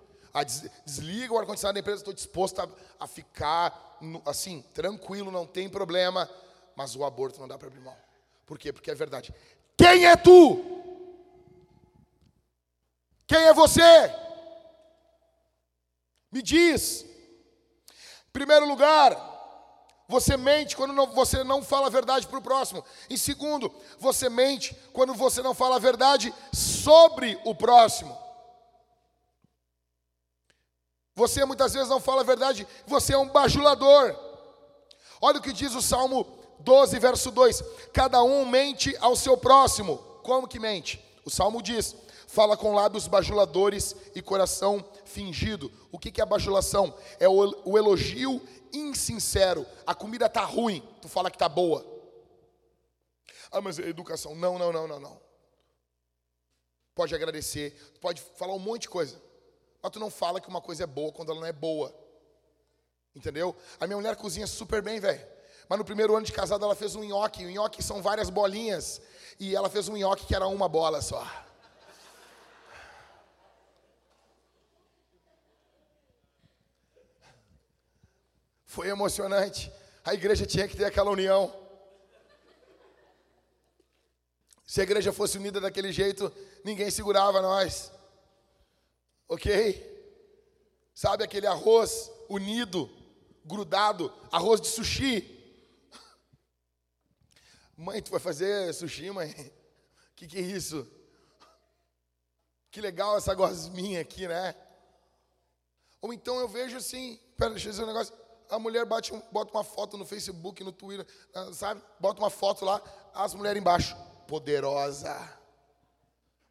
Des, desliga o ar-condicionado da empresa, estou disposto a, a ficar assim, tranquilo, não tem problema. Mas o aborto não dá para abrir mão. Por quê? Porque é verdade. Quem é tu? Quem é você? Me diz. Em primeiro lugar, você mente quando não, você não fala a verdade para o próximo. Em segundo, você mente quando você não fala a verdade sobre o próximo. Você muitas vezes não fala a verdade, você é um bajulador. Olha o que diz o Salmo 12, verso 2: Cada um mente ao seu próximo. Como que mente? O salmo diz: fala com lábios bajuladores e coração fingido. O que, é bajulação? É o, elogio insincero. A comida tá ruim, tu fala que tá boa. Ah, mas é educação. Não, não, não, não, não. Pode agradecer, pode falar um monte de coisa. Mas tu não fala que uma coisa é boa quando ela não é boa. Entendeu? A minha mulher cozinha super bem, velho. Mas no primeiro ano de casada ela fez um nhoque. O nhoque são várias bolinhas. E ela fez um nhoque que era uma bola só. Foi emocionante. A igreja tinha que ter aquela união. Se a igreja fosse unida daquele jeito, ninguém segurava nós. Ok? Sabe aquele arroz unido, grudado, arroz de sushi? Mãe, tu vai fazer sushi, mãe? Que que é isso? Que legal essa gosminha aqui, né? Ou então eu vejo assim, pera, deixa eu dizer um negócio. A mulher bate, bota uma foto no Facebook, no Twitter, ah, sabe? Bota uma foto lá, as mulheres embaixo. Poderosa,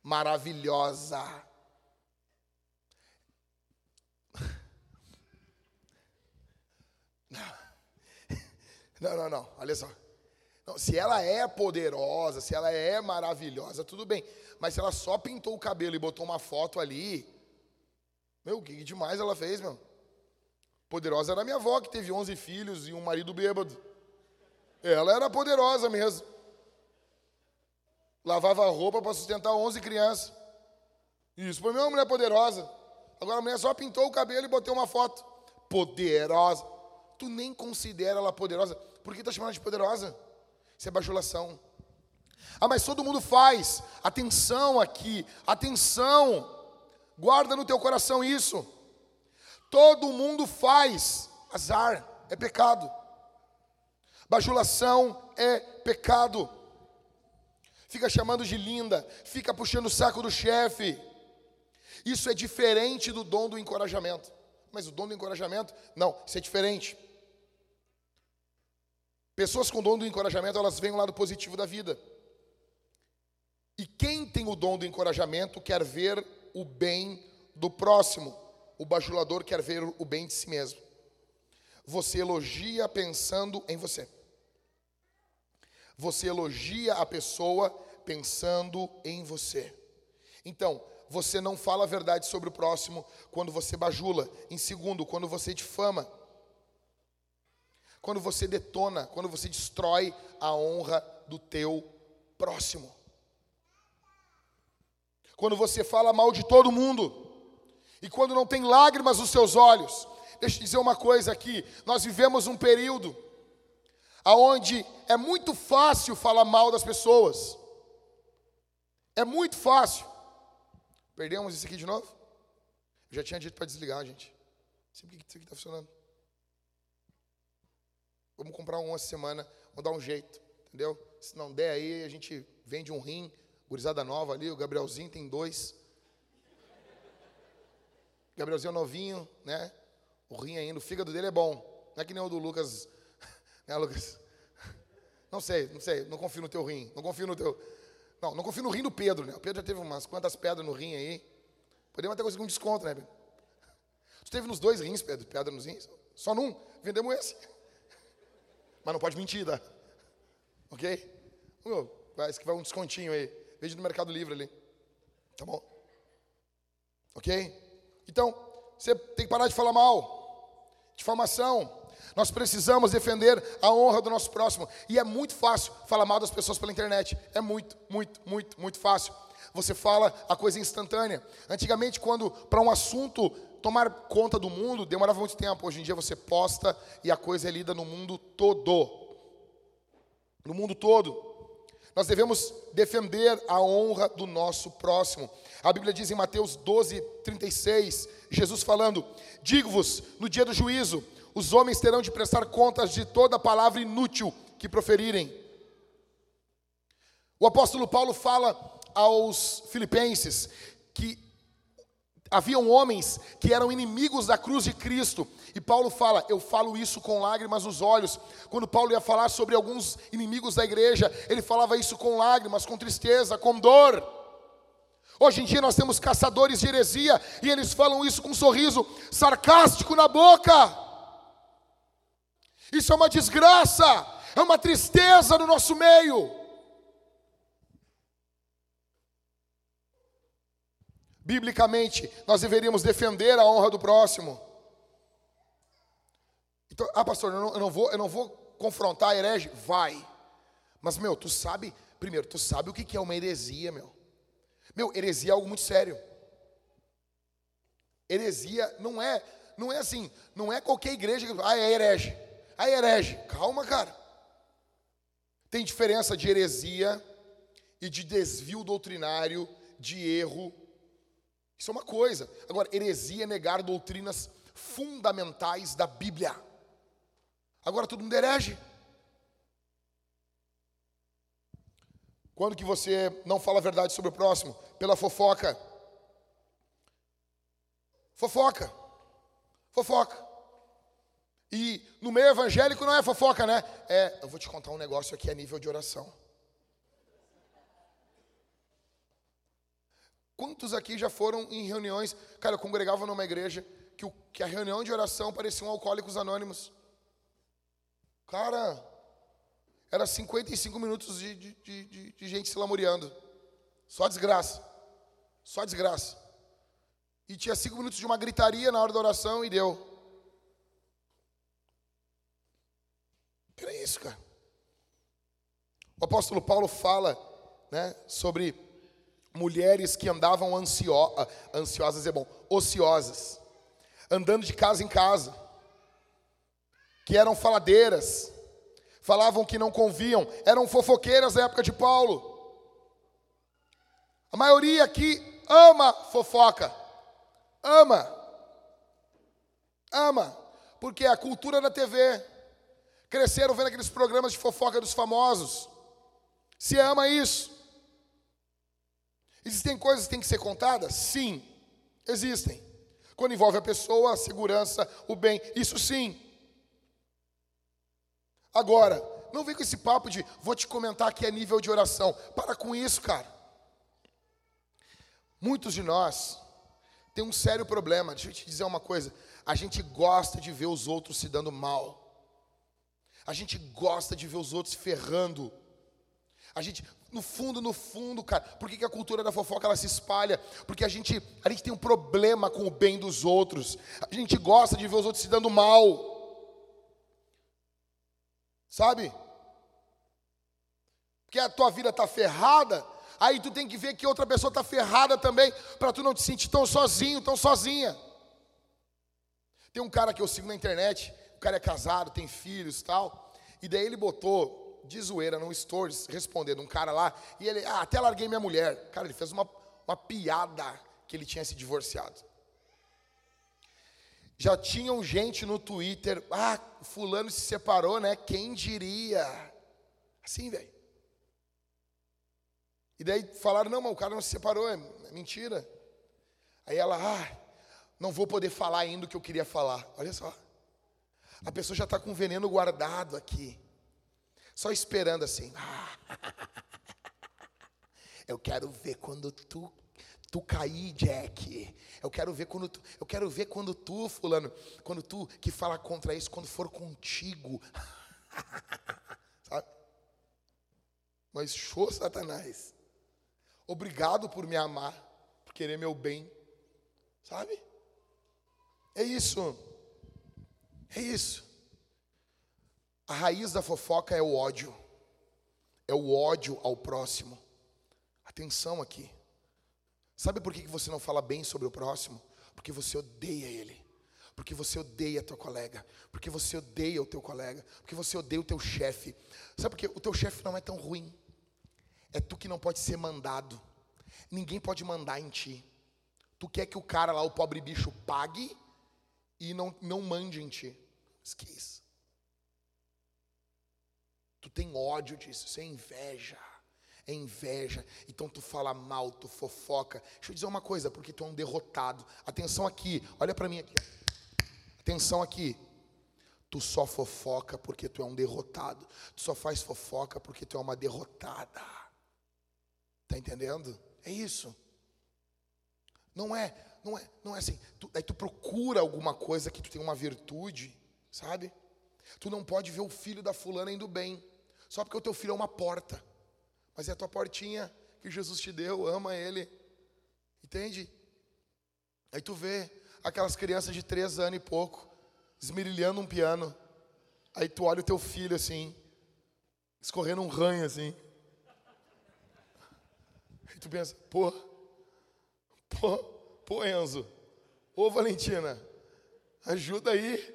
maravilhosa. Não, não, não, olha só. Não, se ela é poderosa, se ela é maravilhosa, tudo bem. Mas se ela só pintou o cabelo e botou uma foto ali, meu, que demais ela fez, meu. Poderosa era minha avó, que teve 11 filhos e um marido bêbado. Ela era poderosa mesmo. Lavava roupa para sustentar 11 crianças. Isso foi uma mulher poderosa. Agora a mulher só pintou o cabelo e botou uma foto. Poderosa. Tu nem considera ela poderosa. Por que está chamando de poderosa? Isso é bajulação. Ah, mas todo mundo faz. Atenção aqui, atenção. Guarda no teu coração isso. Todo mundo faz. Azar é pecado. Bajulação é pecado. Fica chamando de linda, fica puxando o saco do chefe. Isso é diferente do dom do encorajamento. Mas o dom do encorajamento, não, isso é diferente. Pessoas com dom do encorajamento, elas veem o lado positivo da vida. E quem tem o dom do encorajamento quer ver o bem do próximo. O bajulador quer ver o bem de si mesmo. Você elogia pensando em você. Você elogia a pessoa pensando em você. Então, você não fala a verdade sobre o próximo quando você bajula. Em segundo, quando você difama quando você detona, quando você destrói a honra do teu próximo. Quando você fala mal de todo mundo, e quando não tem lágrimas nos seus olhos. Deixa eu dizer uma coisa aqui, nós vivemos um período aonde é muito fácil falar mal das pessoas. É muito fácil. Perdemos isso aqui de novo? Eu já tinha dito para desligar, gente. Sempre que isso aqui está funcionando. Vamos comprar um essa semana, vamos dar um jeito, entendeu? Se não der aí, a gente vende um rim, gurizada nova ali, o Gabrielzinho tem dois. Gabrielzinho é novinho, né? O rim ainda, o fígado dele é bom. Não é que nem o do Lucas, né, Lucas? Não sei, não sei, não confio no teu rim, não confio no teu... Não, não confio no rim do Pedro, né? O Pedro já teve umas quantas pedras no rim aí. Podemos até conseguir um desconto, né, Pedro? Tu teve nos dois rins, Pedro, pedra nos rins? Só num? Vendemos esse. Mas não pode mentir, tá? Ok? Parece que vai um descontinho aí. Veja no Mercado Livre ali. Tá bom? Ok? Então, você tem que parar de falar mal. Difamação. Nós precisamos defender a honra do nosso próximo. E é muito fácil falar mal das pessoas pela internet. É muito, muito, muito, muito fácil. Você fala a coisa instantânea. Antigamente, quando para um assunto tomar conta do mundo demorava muito tempo. Hoje em dia você posta e a coisa é lida no mundo todo. No mundo todo. Nós devemos defender a honra do nosso próximo. A Bíblia diz em Mateus 12, 36, Jesus falando: Digo-vos, no dia do juízo, os homens terão de prestar contas de toda palavra inútil que proferirem. O apóstolo Paulo fala aos filipenses que Haviam homens que eram inimigos da cruz de Cristo, e Paulo fala: Eu falo isso com lágrimas nos olhos. Quando Paulo ia falar sobre alguns inimigos da igreja, ele falava isso com lágrimas, com tristeza, com dor. Hoje em dia nós temos caçadores de heresia e eles falam isso com um sorriso sarcástico na boca. Isso é uma desgraça, é uma tristeza no nosso meio. Biblicamente, nós deveríamos defender a honra do próximo. Então, ah, pastor, eu não, eu não vou, eu não vou confrontar a herege? Vai. Mas, meu, tu sabe, primeiro, tu sabe o que é uma heresia, meu. Meu, heresia é algo muito sério. Heresia não é, não é assim, não é qualquer igreja que, ah, é herege. Ah, é herege. Calma, cara. Tem diferença de heresia e de desvio doutrinário, de erro. Isso é uma coisa. Agora, heresia é negar doutrinas fundamentais da Bíblia. Agora todo mundo herege. Quando que você não fala a verdade sobre o próximo? Pela fofoca. Fofoca. Fofoca. E no meio evangélico não é fofoca, né? É, eu vou te contar um negócio aqui a nível de oração. Quantos aqui já foram em reuniões? Cara, eu congregava numa igreja que, o, que a reunião de oração parecia um alcoólicos anônimos. Cara, era 55 minutos de, de, de, de gente se lamuriando. Só desgraça. Só desgraça. E tinha cinco minutos de uma gritaria na hora da oração e deu. Que é isso, cara? O apóstolo Paulo fala né, sobre mulheres que andavam ansio, ansiosas, é bom, ociosas, andando de casa em casa, que eram faladeiras, falavam que não conviam, eram fofoqueiras na época de Paulo. A maioria aqui ama fofoca, ama, ama, porque é a cultura da TV. Cresceram vendo aqueles programas de fofoca dos famosos. Se ama isso. Existem coisas que têm que ser contadas? Sim, existem. Quando envolve a pessoa, a segurança, o bem, isso sim. Agora, não vem com esse papo de vou te comentar aqui a nível de oração. Para com isso, cara. Muitos de nós têm um sério problema. Deixa eu te dizer uma coisa. A gente gosta de ver os outros se dando mal. A gente gosta de ver os outros ferrando. A gente, no fundo, no fundo, cara, por que, que a cultura da fofoca ela se espalha? Porque a gente, a gente tem um problema com o bem dos outros. A gente gosta de ver os outros se dando mal. Sabe? Porque a tua vida está ferrada, aí tu tem que ver que outra pessoa está ferrada também, para tu não te sentir tão sozinho, tão sozinha. Tem um cara que eu sigo na internet, o cara é casado, tem filhos tal, e daí ele botou de zoeira no stories, respondendo um cara lá, e ele, ah, até larguei minha mulher. Cara, ele fez uma, uma piada que ele tinha se divorciado. Já tinham gente no Twitter, ah, fulano se separou, né? Quem diria? Assim, velho. E daí falaram, não, mas o cara não se separou, é, é mentira. Aí ela, ah, não vou poder falar ainda o que eu queria falar. Olha só. A pessoa já está com veneno guardado aqui. Só esperando assim. Eu quero ver quando tu tu cair, Jack. Eu quero ver quando tu, eu quero ver quando tu, fulano, quando tu que fala contra isso, quando for contigo. Sabe? Mas show Satanás. Obrigado por me amar, por querer meu bem. Sabe? É isso. É isso. A raiz da fofoca é o ódio. É o ódio ao próximo. Atenção aqui. Sabe por que você não fala bem sobre o próximo? Porque você odeia ele. Porque você odeia teu colega. Porque você odeia o teu colega. Porque você odeia o teu chefe. Sabe por quê? O teu chefe não é tão ruim. É tu que não pode ser mandado. Ninguém pode mandar em ti. Tu quer que o cara lá, o pobre bicho, pague e não, não mande em ti. Esqueça. Tu tem ódio disso, isso é inveja é inveja. Então tu fala mal, tu fofoca. Deixa eu dizer uma coisa, porque tu é um derrotado. Atenção aqui, olha para mim aqui. Atenção aqui. Tu só fofoca porque tu é um derrotado. Tu só faz fofoca porque tu é uma derrotada. Tá entendendo? É isso. Não é, não é, não é assim. Tu, aí tu procura alguma coisa que tu tem uma virtude, sabe? Tu não pode ver o filho da fulana indo bem, só porque o teu filho é uma porta. Mas é a tua portinha que Jesus te deu, ama ele. Entende? Aí tu vê aquelas crianças de três anos e pouco, esmerilhando um piano. Aí tu olha o teu filho assim, escorrendo um ranho assim. Aí tu pensa, pô, pô, pô Enzo, ô Valentina, ajuda aí.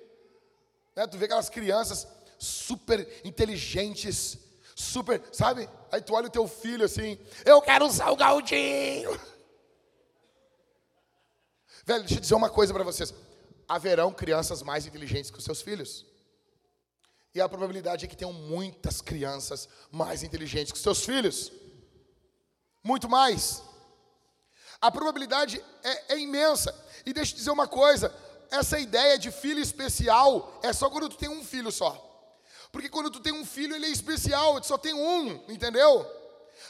Né? Tu vê aquelas crianças super inteligentes, super, sabe? Aí tu olha o teu filho assim, eu quero um salgadinho. Velho, deixa eu dizer uma coisa para vocês. Haverão crianças mais inteligentes que os seus filhos. E a probabilidade é que tenham muitas crianças mais inteligentes que os seus filhos. Muito mais. A probabilidade é, é imensa. E deixa eu dizer uma coisa: essa ideia de filho especial é só quando tu tem um filho só. Porque quando tu tem um filho, ele é especial, tu só tem um, entendeu?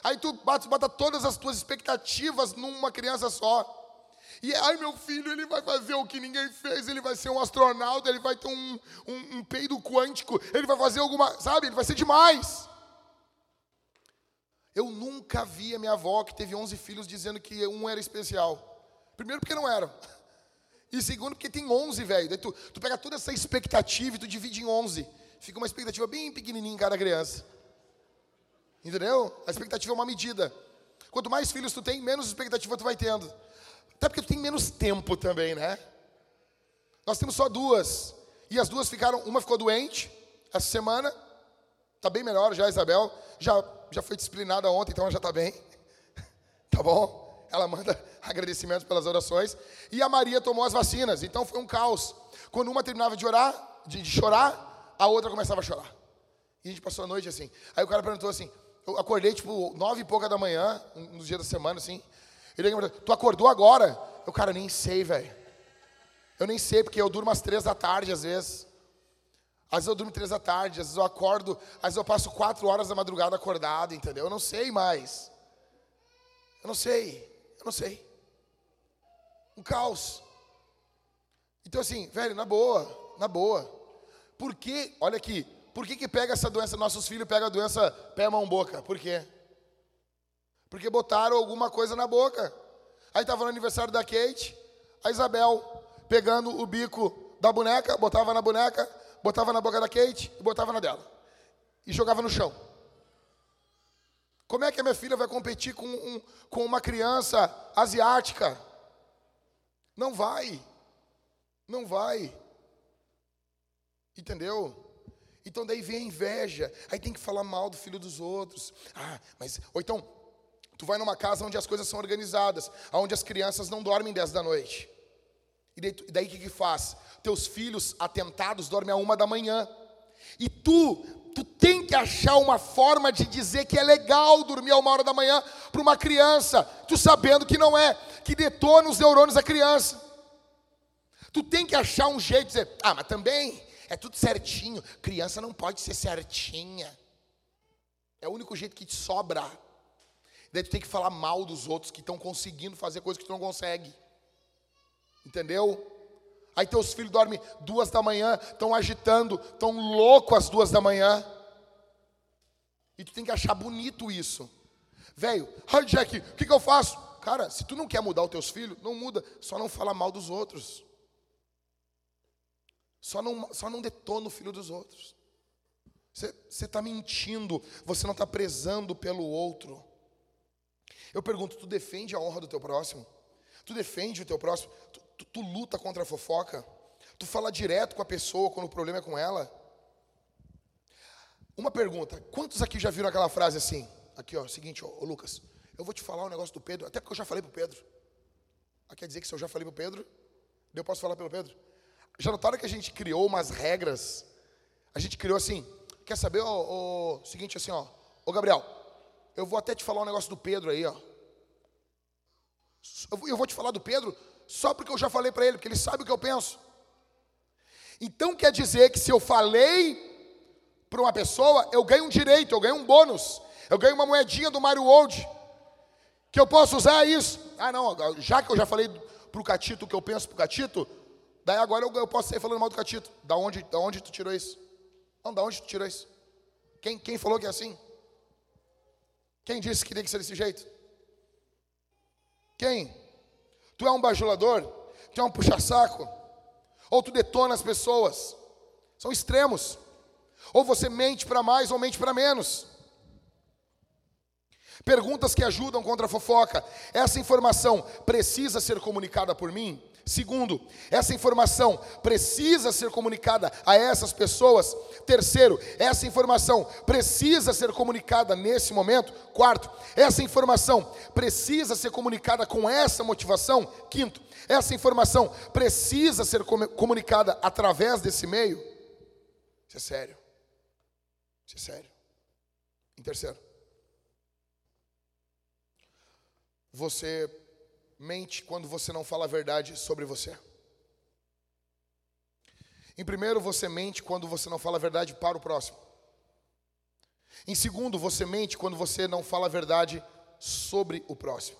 Aí tu bota, bota todas as tuas expectativas numa criança só. E ai, meu filho, ele vai fazer o que ninguém fez, ele vai ser um astronauta, ele vai ter um, um, um peido quântico, ele vai fazer alguma, sabe, ele vai ser demais. Eu nunca vi a minha avó, que teve 11 filhos, dizendo que um era especial. Primeiro, porque não era. E segundo, porque tem 11, velho. Daí tu, tu pega toda essa expectativa e tu divide em 11. Fica uma expectativa bem pequenininha em cada criança. Entendeu? A expectativa é uma medida. Quanto mais filhos tu tem, menos expectativa tu vai tendo. Até porque tu tem menos tempo também, né? Nós temos só duas. E as duas ficaram, uma ficou doente essa semana. Tá bem melhor já, Isabel. Já, já foi disciplinada ontem, então ela já está bem. Tá bom? Ela manda agradecimentos pelas orações. E a Maria tomou as vacinas, então foi um caos. Quando uma terminava de orar, de, de chorar, a outra começava a chorar. E a gente passou a noite assim. Aí o cara perguntou assim: eu acordei tipo nove e pouca da manhã, nos dias da semana, assim. Ele perguntou, tu acordou agora? Eu, cara, nem sei, velho. Eu nem sei, porque eu durmo às três da tarde, às vezes. Às vezes eu durmo três da tarde, às vezes eu acordo, às vezes eu passo quatro horas da madrugada acordado, entendeu? Eu não sei mais. Eu não sei, eu não sei. Um caos. Então assim, velho, na boa, na boa. Por que, olha aqui, por que que pega essa doença, nossos filhos pegam a doença pé, mão, boca? Por quê? Porque botaram alguma coisa na boca. Aí estava no aniversário da Kate, a Isabel pegando o bico da boneca, botava na boneca, botava na boca da Kate e botava na dela. E jogava no chão. Como é que a minha filha vai competir com, um, com uma criança asiática? Não vai. Não vai. Entendeu? Então daí vem a inveja. Aí tem que falar mal do filho dos outros. Ah, mas. Ou então, Tu vai numa casa onde as coisas são organizadas, onde as crianças não dormem 10 da noite. E daí o que, que faz? Teus filhos atentados dormem a uma da manhã. E tu, tu tem que achar uma forma de dizer que é legal dormir a uma hora da manhã para uma criança, tu sabendo que não é, que detona os neurônios da criança. Tu tem que achar um jeito de dizer, ah, mas também é tudo certinho. Criança não pode ser certinha. É o único jeito que te sobra. Daí tu tem que falar mal dos outros que estão conseguindo fazer coisas que tu não consegue. Entendeu? Aí teus filhos dormem duas da manhã, estão agitando, estão loucos às duas da manhã. E tu tem que achar bonito isso. Velho, ai Jack, o que, que eu faço? Cara, se tu não quer mudar os teus filhos, não muda, só não fala mal dos outros. Só não, só não detona o filho dos outros. Você está mentindo, você não está prezando pelo outro. Eu pergunto, tu defende a honra do teu próximo? Tu defende o teu próximo? Tu, tu, tu luta contra a fofoca? Tu fala direto com a pessoa quando o problema é com ela? Uma pergunta, quantos aqui já viram aquela frase assim? Aqui, ó, seguinte, ó, ô Lucas, eu vou te falar um negócio do Pedro, até porque eu já falei pro Pedro. Ah, quer dizer que se eu já falei pro Pedro, eu posso falar pelo Pedro? Já notaram que a gente criou umas regras? A gente criou assim, quer saber, o seguinte assim, ó, ô Gabriel, eu vou até te falar um negócio do Pedro aí, ó. Eu vou te falar do Pedro só porque eu já falei para ele, porque ele sabe o que eu penso. Então quer dizer que se eu falei para uma pessoa, eu ganho um direito, eu ganho um bônus, eu ganho uma moedinha do Mario World, que eu posso usar isso. ah não, já que eu já falei pro Catito o que eu penso pro Catito, daí agora eu, eu posso sair falando mal do Catito. Da onde, da onde tu tirou isso? Não, da onde tu tirou isso? Quem, quem falou que é assim? Quem disse que tem que ser desse jeito? Quem? Tu é um bajulador? Tu é um puxa-saco? Ou tu detona as pessoas? São extremos. Ou você mente para mais ou mente para menos. Perguntas que ajudam contra a fofoca. Essa informação precisa ser comunicada por mim? Segundo, essa informação precisa ser comunicada a essas pessoas. Terceiro, essa informação precisa ser comunicada nesse momento. Quarto, essa informação precisa ser comunicada com essa motivação. Quinto, essa informação precisa ser comunicada através desse meio. Isso é sério. Isso é sério. Em terceiro, você mente quando você não fala a verdade sobre você. Em primeiro, você mente quando você não fala a verdade para o próximo. Em segundo, você mente quando você não fala a verdade sobre o próximo.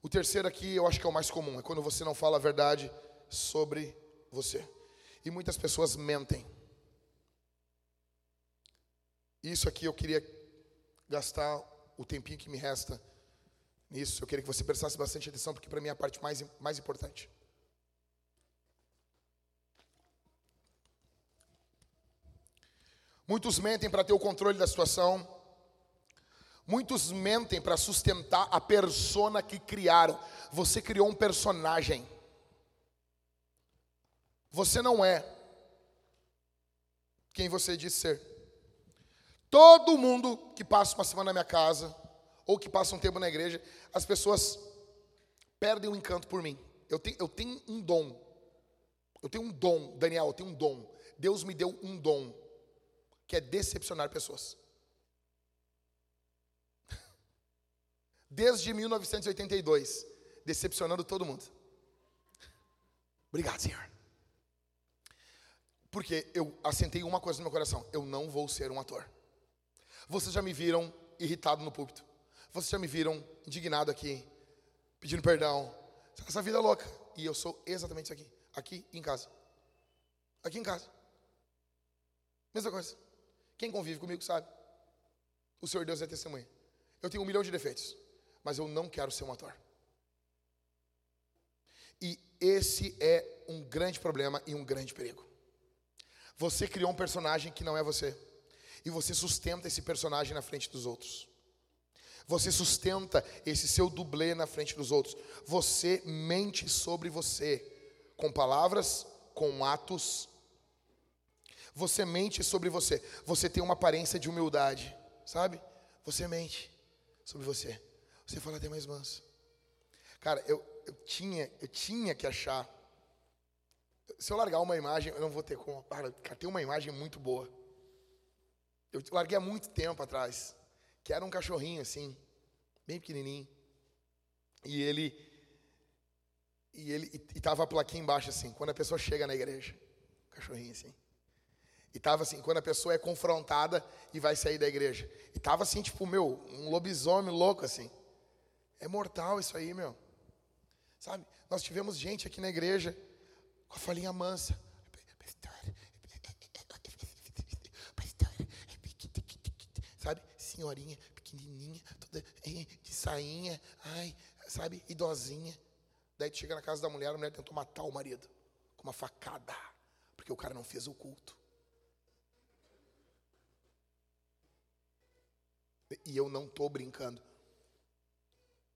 O terceiro aqui eu acho que é o mais comum, é quando você não fala a verdade sobre você. E muitas pessoas mentem. Isso aqui eu queria gastar o tempinho que me resta nisso. Eu queria que você prestasse bastante atenção, porque para mim é a parte mais, mais importante. Muitos mentem para ter o controle da situação. Muitos mentem para sustentar a persona que criaram. Você criou um personagem. Você não é quem você diz ser. Todo mundo que passa uma semana na minha casa, ou que passa um tempo na igreja, as pessoas perdem o encanto por mim. Eu tenho, eu tenho um dom. Eu tenho um dom, Daniel, eu tenho um dom. Deus me deu um dom, que é decepcionar pessoas. Desde 1982, decepcionando todo mundo. Obrigado, Senhor. Porque eu assentei uma coisa no meu coração: eu não vou ser um ator. Vocês já me viram irritado no púlpito. Vocês já me viram indignado aqui, pedindo perdão. Essa vida é louca. E eu sou exatamente isso aqui. Aqui em casa. Aqui em casa. Mesma coisa. Quem convive comigo sabe. O Senhor Deus é testemunha. Eu tenho um milhão de defeitos. Mas eu não quero ser um ator. E esse é um grande problema e um grande perigo. Você criou um personagem que não é você. E você sustenta esse personagem na frente dos outros. Você sustenta esse seu dublê na frente dos outros. Você mente sobre você com palavras, com atos. Você mente sobre você. Você tem uma aparência de humildade, sabe? Você mente sobre você. Você fala até mais manso. Cara, eu, eu tinha, eu tinha que achar. Se eu largar uma imagem, eu não vou ter como. Cara, tem uma imagem muito boa. Eu larguei há muito tempo atrás que era um cachorrinho assim, bem pequenininho. E ele e ele e tava a plaquinha embaixo assim, quando a pessoa chega na igreja, cachorrinho assim. E tava assim, quando a pessoa é confrontada e vai sair da igreja. E tava assim, tipo, meu, um lobisomem louco assim. É mortal isso aí, meu. Sabe? Nós tivemos gente aqui na igreja com a falinha mansa. Senhorinha pequenininha, toda de sainha, ai, sabe, idosinha. Daí tu chega na casa da mulher, a mulher tentou matar o marido com uma facada, porque o cara não fez o culto. E eu não estou brincando.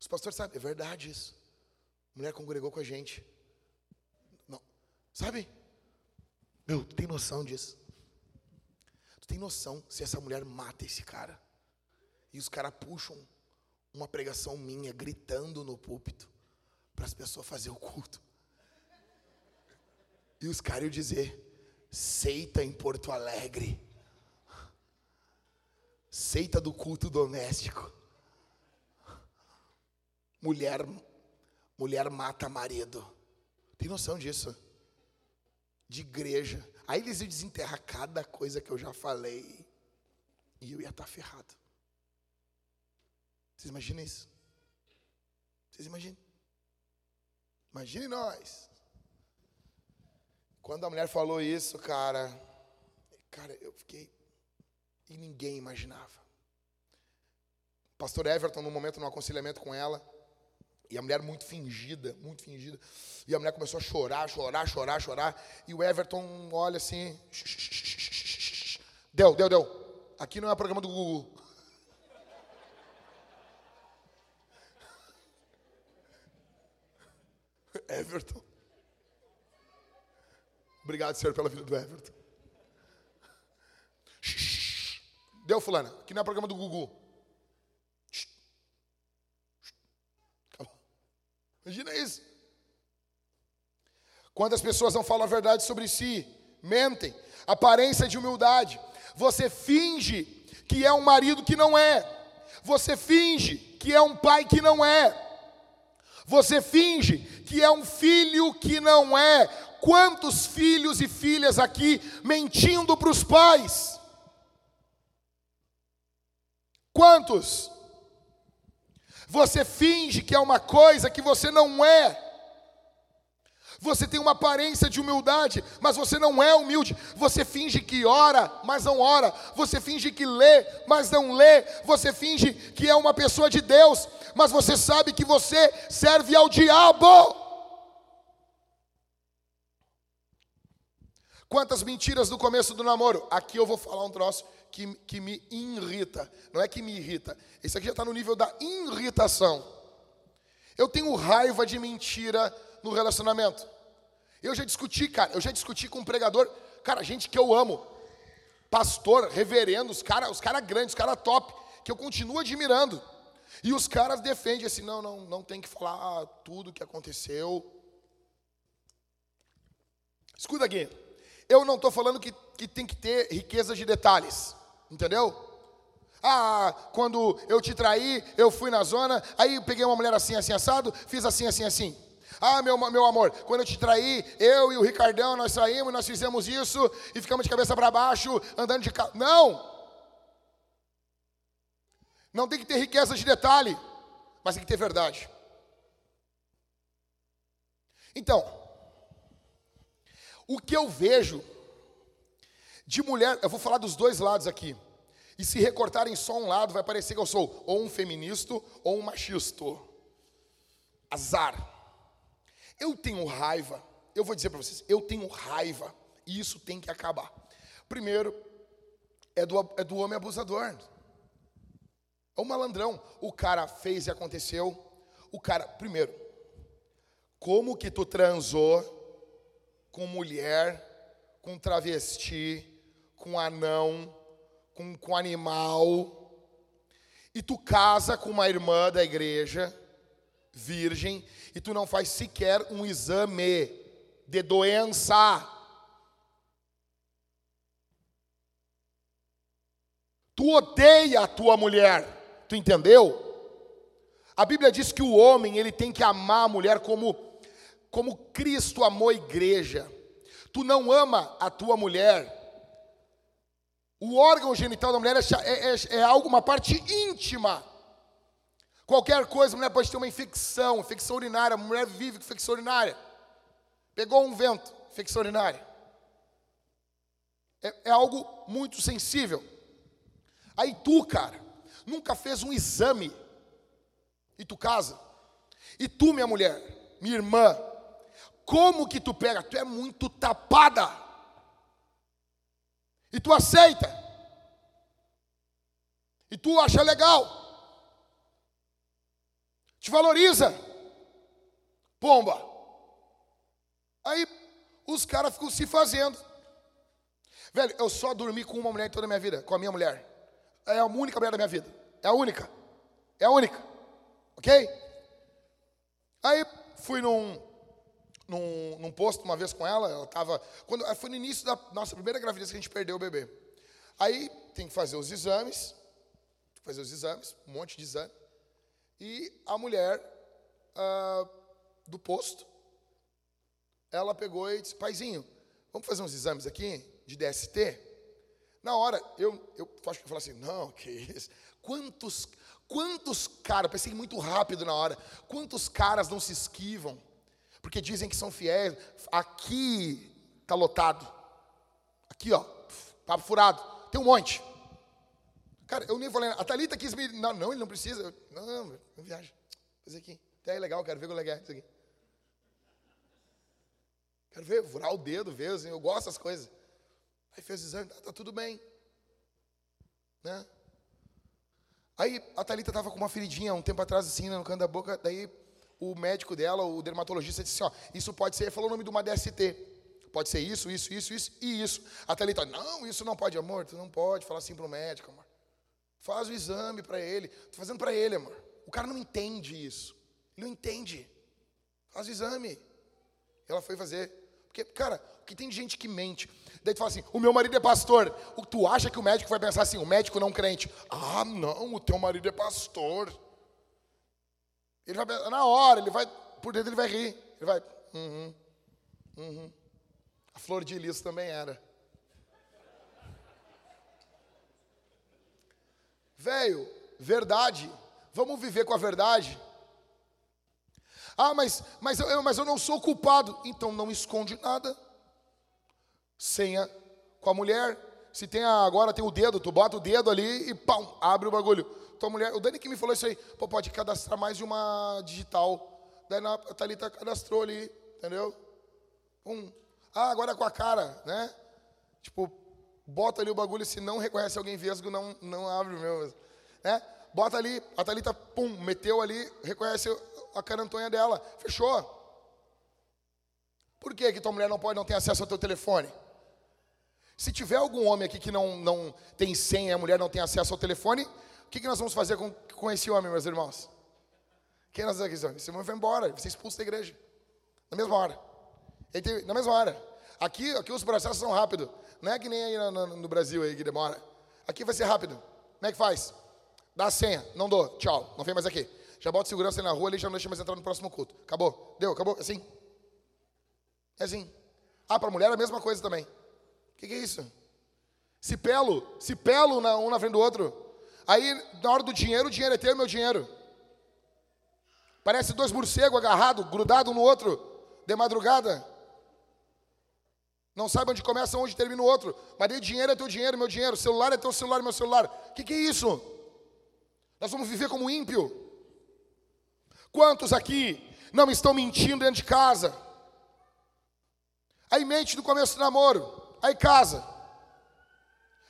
Os pastores sabem, é verdade isso. A mulher congregou com a gente. Não, sabe? Meu, tu tem noção disso? Tu tem noção se essa mulher mata esse cara? E os caras puxam uma pregação minha gritando no púlpito para as pessoas fazer o culto. E os caras iam dizer: seita em Porto Alegre, seita do culto doméstico. Mulher, mulher mata marido. Tem noção disso? De igreja. Aí eles iam desenterrar cada coisa que eu já falei. E eu ia estar ferrado. Vocês imaginam isso? Vocês imaginam? Imagine nós. Quando a mulher falou isso, cara, cara, eu fiquei. E ninguém imaginava. Pastor Everton, no momento, no aconselhamento com ela, e a mulher muito fingida, muito fingida. E a mulher começou a chorar, chorar, chorar, chorar. E o Everton olha assim. Deu, deu, deu. Aqui não é programa do Google. Everton. Obrigado, Senhor, pela vida do Everton. Deu, fulana. Aqui não é programa do Gugu. Imagina isso. Quando as pessoas não falam a verdade sobre si, mentem, aparência de humildade, você finge que é um marido que não é, você finge que é um pai que não é, você finge que é um filho que não é. Quantos filhos e filhas aqui mentindo para os pais? Quantos? Você finge que é uma coisa que você não é. Você tem uma aparência de humildade, mas você não é humilde. Você finge que ora, mas não ora. Você finge que lê, mas não lê. Você finge que é uma pessoa de Deus, mas você sabe que você serve ao diabo. Quantas mentiras no começo do namoro? Aqui eu vou falar um troço que, que me irrita. Não é que me irrita. Isso aqui já está no nível da irritação. Eu tenho raiva de mentira no relacionamento. Eu já discuti, cara, eu já discuti com um pregador, cara, gente que eu amo. Pastor, reverendo, os caras os cara grandes, os caras top, que eu continuo admirando. E os caras defendem assim, não, não, não tem que falar tudo o que aconteceu. Escuta aqui. Eu não estou falando que, que tem que ter riqueza de detalhes. Entendeu? Ah, quando eu te traí, eu fui na zona, aí eu peguei uma mulher assim, assim, assado, fiz assim, assim, assim. Ah, meu, meu amor, quando eu te traí, eu e o Ricardão, nós saímos, nós fizemos isso e ficamos de cabeça para baixo, andando de carro. Não! Não tem que ter riqueza de detalhe, mas tem que ter verdade. Então, o que eu vejo de mulher, eu vou falar dos dois lados aqui. E se recortarem só um lado, vai parecer que eu sou ou um feminista ou um machista. Azar. Eu tenho raiva, eu vou dizer para vocês, eu tenho raiva, e isso tem que acabar. Primeiro, é do, é do homem abusador. É o malandrão. O cara fez e aconteceu. O cara, primeiro, como que tu transou com mulher, com travesti, com anão, com, com animal, e tu casa com uma irmã da igreja, virgem, e tu não faz sequer um exame de doença. Tu odeia a tua mulher, tu entendeu? A Bíblia diz que o homem ele tem que amar a mulher como como Cristo amou a igreja. Tu não ama a tua mulher o órgão genital da mulher é, é, é, é algo, uma parte íntima. Qualquer coisa, a mulher pode ter uma infecção, infecção urinária. A mulher vive com infecção urinária. Pegou um vento, infecção urinária. É, é algo muito sensível. Aí tu, cara, nunca fez um exame. E tu casa. E tu, minha mulher, minha irmã, como que tu pega? Tu é muito tapada. E tu aceita. E tu acha legal. Te valoriza. Pomba. Aí os caras ficam se fazendo. Velho, eu só dormi com uma mulher em toda a minha vida, com a minha mulher. É a única mulher da minha vida. É a única. É a única. Ok? Aí fui num, num, num posto uma vez com ela, ela estava. Quando, foi no início da nossa primeira gravidez que a gente perdeu o bebê. Aí tem que fazer os exames, tem que fazer os exames, um monte de exame. E a mulher ah, do posto, ela pegou e disse, paizinho, vamos fazer uns exames aqui de DST? Na hora, eu, eu acho que eu falei assim, não, que isso. Quantos, quantos caras, pensei muito rápido na hora, quantos caras não se esquivam, porque dizem que são fiéis. Aqui tá lotado. Aqui, ó, papo furado. Tem um monte. Cara, eu nem falei, a Thalita quis me. Não, não, ele não precisa. Não, não, não viaja. Fazer aqui. Até é legal, quero ver como é legal isso aqui. Quero ver, furar o dedo, ver, assim, eu gosto dessas coisas. Aí fez o exame, tá, tá tudo bem. Né? Aí a Thalita estava com uma feridinha um tempo atrás, assim, no canto da boca. Daí o médico dela, o dermatologista, disse assim: ó, isso pode ser, falou o nome de uma DST. Pode ser isso, isso, isso, isso e isso. A Thalita, não, isso não pode, amor, tu não pode falar assim para o médico, amor. Faz o exame para ele. Estou fazendo para ele, amor. O cara não entende isso. Ele não entende. Faz o exame. Ela foi fazer. Porque, cara, o que tem de gente que mente. Daí tu fala assim, o meu marido é pastor. O, tu acha que o médico vai pensar assim, o médico não crente. Ah, não, o teu marido é pastor. Ele vai na hora, ele vai, por dentro ele vai rir. Ele vai, uhum, uhum. A flor de lis também era. Velho, verdade. Vamos viver com a verdade. Ah, mas, mas, eu, mas eu não sou culpado. Então não esconde nada. Senha com a mulher. Se tem a, agora tem o dedo, tu bota o dedo ali e pão, abre o bagulho. Tua mulher, o Dani que me falou isso aí, pô, pode cadastrar mais de uma digital. Daí a Thalita cadastrou ali, entendeu? Um. Ah, agora com a cara, né? Tipo, bota ali o bagulho, se não reconhece alguém vesgo, não, não abre o meu. Né? Bota ali, a Thalita, pum, meteu ali, reconhece a carantonha dela, fechou. Por que, que tua mulher não pode, não ter acesso ao teu telefone? Se tiver algum homem aqui que não, não tem senha a mulher não tem acesso ao telefone, o que, que nós vamos fazer com, com esse homem, meus irmãos? Quem nós fazer? Esse homem vai embora, vai ser expulso da igreja. Na mesma hora. Tem, na mesma hora. Aqui, aqui os processos são rápidos. Não é que nem aí no, no, Brasil aí que demora. Aqui vai ser rápido. Como é que faz? Dá a senha, não dou, tchau, não vem mais aqui. Já bota segurança na rua, ele já não deixa mais entrar no próximo culto. Acabou, deu, acabou, assim. É assim. Ah, para mulher é a mesma coisa também. O que, que, é isso? Se pelo, se pelo na, um na frente do outro. Aí, na hora do dinheiro, o dinheiro é teu, meu dinheiro. Parece dois morcegos agarrados, grudados um no outro, de madrugada. Não sabe onde começa, onde termina o outro. Mas dinheiro é teu dinheiro, meu dinheiro. Celular é teu celular, meu celular. O que, que é isso? Nós vamos viver como ímpio. Quantos aqui não estão mentindo dentro de casa? Aí mente no começo do namoro, aí casa.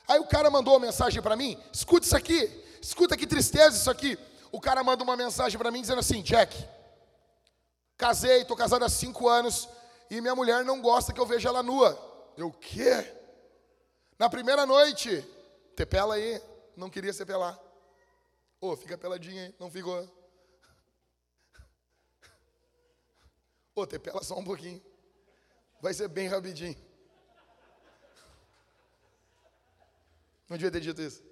Aí o cara mandou uma mensagem para mim, escuta isso aqui, escuta que tristeza isso aqui. O cara manda uma mensagem para mim dizendo assim, Jack, casei, estou casado há cinco anos e minha mulher não gosta que eu veja ela nua. Eu, o quê? Na primeira noite, tepela aí, não queria ser pelar. Ô, oh, fica peladinha aí, não ficou. Ô, oh, tepela só um pouquinho. Vai ser bem rapidinho. Não devia ter dito isso.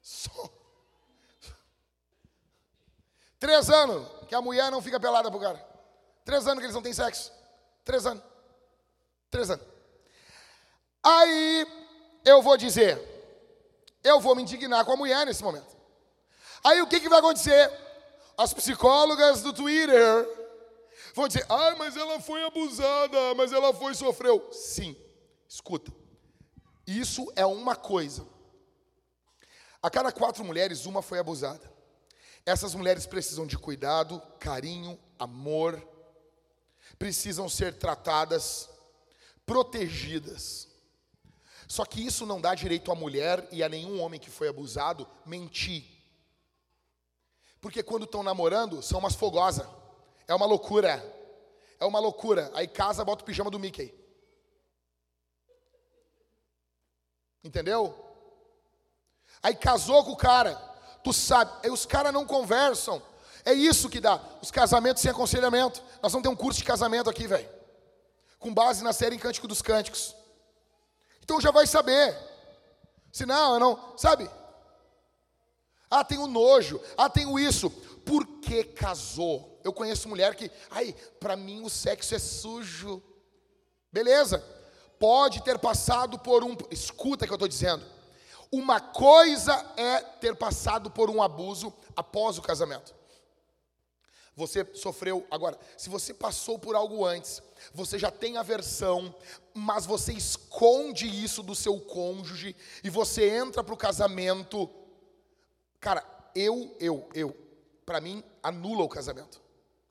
Só. Três anos que a mulher não fica pelada pro cara. Três anos que eles não têm sexo. Três anos. Três anos. Aí eu vou dizer, eu vou me indignar com a mulher nesse momento. Aí o que, que vai acontecer? As psicólogas do Twitter vão dizer: ah, mas ela foi abusada, mas ela foi sofreu. Sim, escuta. Isso é uma coisa. A cada quatro mulheres, uma foi abusada. Essas mulheres precisam de cuidado, carinho, amor, precisam ser tratadas, protegidas. Só que isso não dá direito à mulher e a nenhum homem que foi abusado mentir. Porque quando estão namorando, são umas fogosas. É uma loucura. É uma loucura. Aí casa, bota o pijama do Mickey. Entendeu? Aí casou com o cara. Tu sabe, aí os caras não conversam. É isso que dá. Os casamentos sem aconselhamento. Nós vamos ter um curso de casamento aqui, velho. Com base na série Cântico dos Cânticos. Então já vai saber. Se não, eu não, sabe? Ah, tenho nojo. Ah, tenho isso. Por que casou? Eu conheço mulher que, ai, para mim o sexo é sujo. Beleza. pode ter passado por um. Escuta o que eu estou dizendo. Uma coisa é ter passado por um abuso após o casamento. Você sofreu. Agora, se você passou por algo antes, você já tem aversão, mas você esconde isso do seu cônjuge e você entra para o casamento. Cara, eu, eu, eu, para mim, anula o casamento.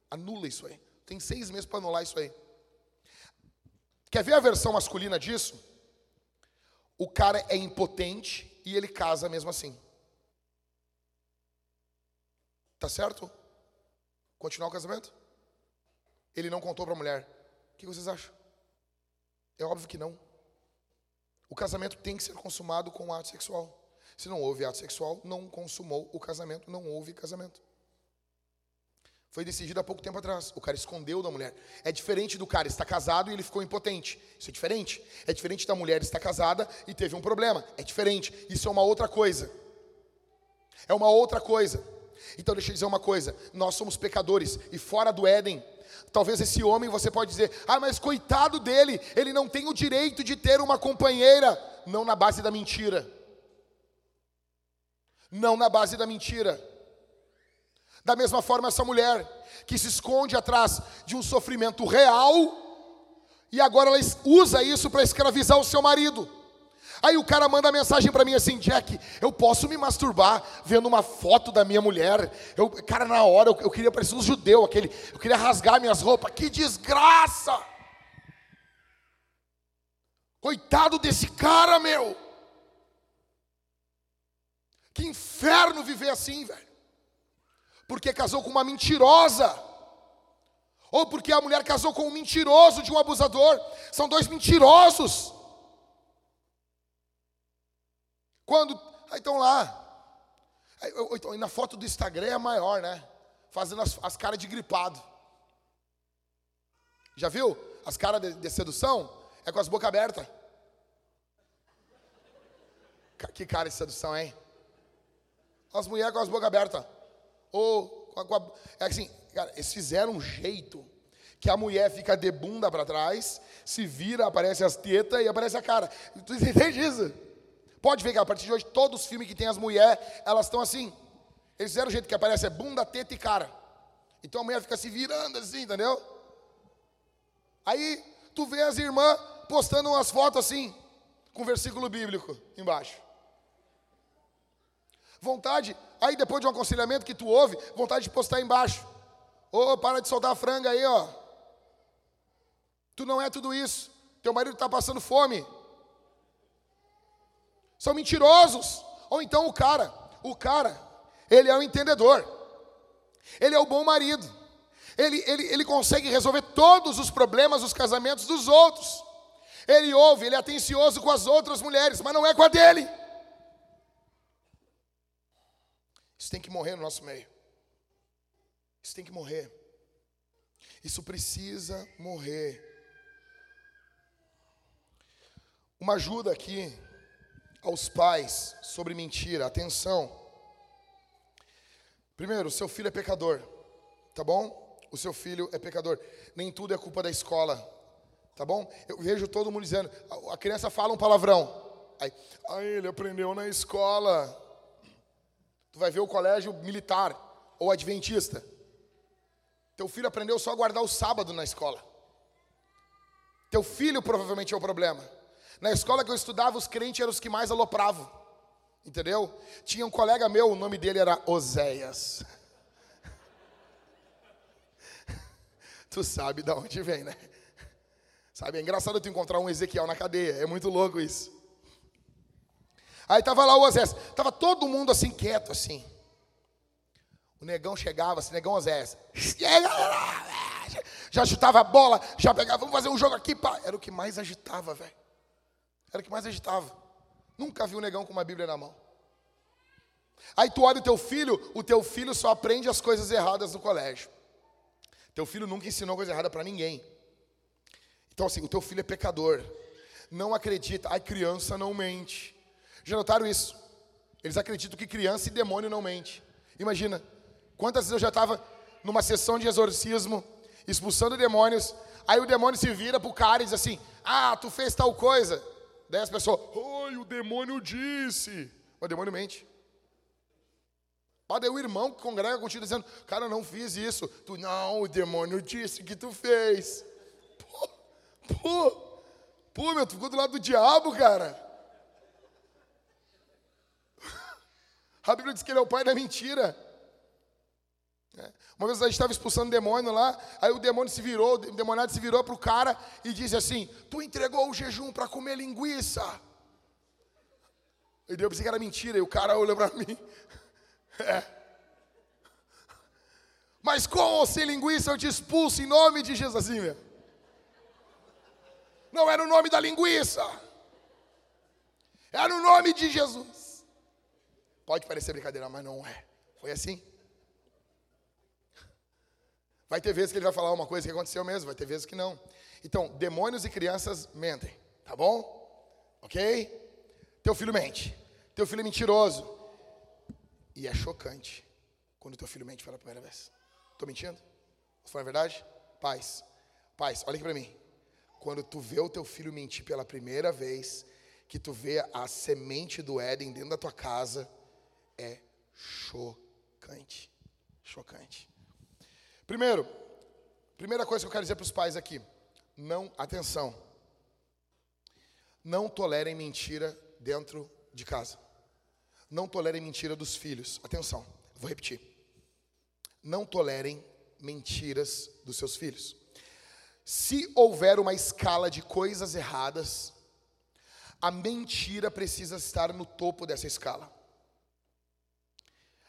Anula isso aí. Tem seis meses para anular isso aí. Quer ver a versão masculina disso? O cara é impotente e ele casa mesmo assim. Tá certo? Continuar o casamento? Ele não contou para a mulher. O que vocês acham? É óbvio que não. O casamento tem que ser consumado com ato sexual. Se não houve ato sexual, não consumou o casamento, não houve casamento. Foi decidido há pouco tempo atrás. O cara escondeu da mulher. É diferente do cara estar casado e ele ficou impotente. Isso é diferente. É diferente da mulher estar casada e teve um problema. É diferente. Isso é uma outra coisa. É uma outra coisa. Então deixa eu dizer uma coisa: nós somos pecadores e fora do Éden, talvez esse homem você pode dizer, ah, mas coitado dele, ele não tem o direito de ter uma companheira, não na base da mentira. Não na base da mentira. Da mesma forma, essa mulher que se esconde atrás de um sofrimento real e agora ela usa isso para escravizar o seu marido. Aí o cara manda mensagem para mim assim, Jack, eu posso me masturbar vendo uma foto da minha mulher? Eu, cara, na hora eu, eu queria parecer um judeu, aquele, eu queria rasgar minhas roupas. Que desgraça! Coitado desse cara, meu! Que inferno viver assim, velho porque casou com uma mentirosa, ou porque a mulher casou com um mentiroso de um abusador. São dois mentirosos. Quando. Aí estão lá. Então, na foto do Instagram é maior, né? Fazendo as, as caras de gripado. Já viu? As caras de, de sedução é com as bocas abertas. Que cara de sedução, hein? As mulheres com as bocas abertas. Ou é assim, cara, eles fizeram um jeito que a mulher fica de bunda para trás, se vira, aparece as tetas e aparece a cara. Tu entende isso? Pode ver que a partir de hoje todos os filmes que tem as mulheres, elas estão assim. Eles fizeram o jeito que aparece é bunda, teta e cara. Então a mulher fica se virando assim, entendeu? Aí tu vê as irmãs postando umas fotos assim, com versículo bíblico embaixo. Vontade, aí depois de um aconselhamento que tu ouve, vontade de postar embaixo. Ô, oh, para de soltar a franga aí, ó. Tu não é tudo isso. Teu marido está passando fome. São mentirosos. Ou então o cara, o cara, ele é o entendedor. Ele é o bom marido. Ele, ele, ele consegue resolver todos os problemas dos casamentos dos outros. Ele ouve, ele é atencioso com as outras mulheres, mas não é com a dele. Isso tem que morrer no nosso meio. Isso tem que morrer. Isso precisa morrer. Uma ajuda aqui aos pais sobre mentira. Atenção. Primeiro, seu filho é pecador. Tá bom? O seu filho é pecador. Nem tudo é culpa da escola. Tá bom? Eu vejo todo mundo dizendo, a criança fala um palavrão. Aí, ah, ele aprendeu na escola. Tu vai ver o colégio militar ou adventista. Teu filho aprendeu só a guardar o sábado na escola. Teu filho provavelmente é o problema. Na escola que eu estudava, os crentes eram os que mais alopravam. Entendeu? Tinha um colega meu, o nome dele era Oséias. tu sabe de onde vem, né? Sabe, é engraçado tu encontrar um Ezequiel na cadeia, é muito louco isso. Aí tava lá o Osés, tava todo mundo assim quieto assim. O negão chegava, assim, negão Osés, já chutava a bola, já pegava, vamos fazer um jogo aqui, pá. Era o que mais agitava, velho. Era o que mais agitava. Nunca vi um negão com uma Bíblia na mão. Aí tu olha o teu filho, o teu filho só aprende as coisas erradas no colégio. Teu filho nunca ensinou coisa errada para ninguém. Então assim, o teu filho é pecador. Não acredita, a criança não mente. Já notaram isso? Eles acreditam que criança e demônio não mente. Imagina, quantas vezes eu já estava numa sessão de exorcismo, expulsando demônios, Aí o demônio se vira pro cara e diz assim: Ah, tu fez tal coisa. Daí as pessoas, oi, o demônio disse. O demônio mente. Pode o irmão que congrega contigo dizendo, cara, eu não fiz isso. Tu, não, o demônio disse que tu fez. Pô, pô, pô, meu, tu ficou do lado do diabo, cara. A Bíblia diz que ele é o pai da mentira. É. Uma vez a gente estava expulsando demônio lá, aí o demônio se virou, o demoniado se virou para o cara e disse assim: Tu entregou o jejum para comer linguiça. E eu pensei que era mentira, e o cara olhou para mim. É. Mas com ou sem linguiça eu te expulso em nome de Jesus, assim, meu. Não era o nome da linguiça, era o nome de Jesus. Pode parecer brincadeira, mas não é. Foi assim. Vai ter vezes que ele vai falar uma coisa que aconteceu mesmo, vai ter vezes que não. Então, demônios e crianças mentem, tá bom? Ok? Teu filho mente. Teu filho é mentiroso. E é chocante quando teu filho mente pela primeira vez. Estou mentindo? Foi a verdade? Pais. Pais, olha aqui para mim. Quando tu vê o teu filho mentir pela primeira vez, que tu vê a semente do Éden dentro da tua casa, é chocante. Chocante. Primeiro, primeira coisa que eu quero dizer para os pais aqui: não, atenção, não tolerem mentira dentro de casa. Não tolerem mentira dos filhos. Atenção, vou repetir. Não tolerem mentiras dos seus filhos. Se houver uma escala de coisas erradas, a mentira precisa estar no topo dessa escala.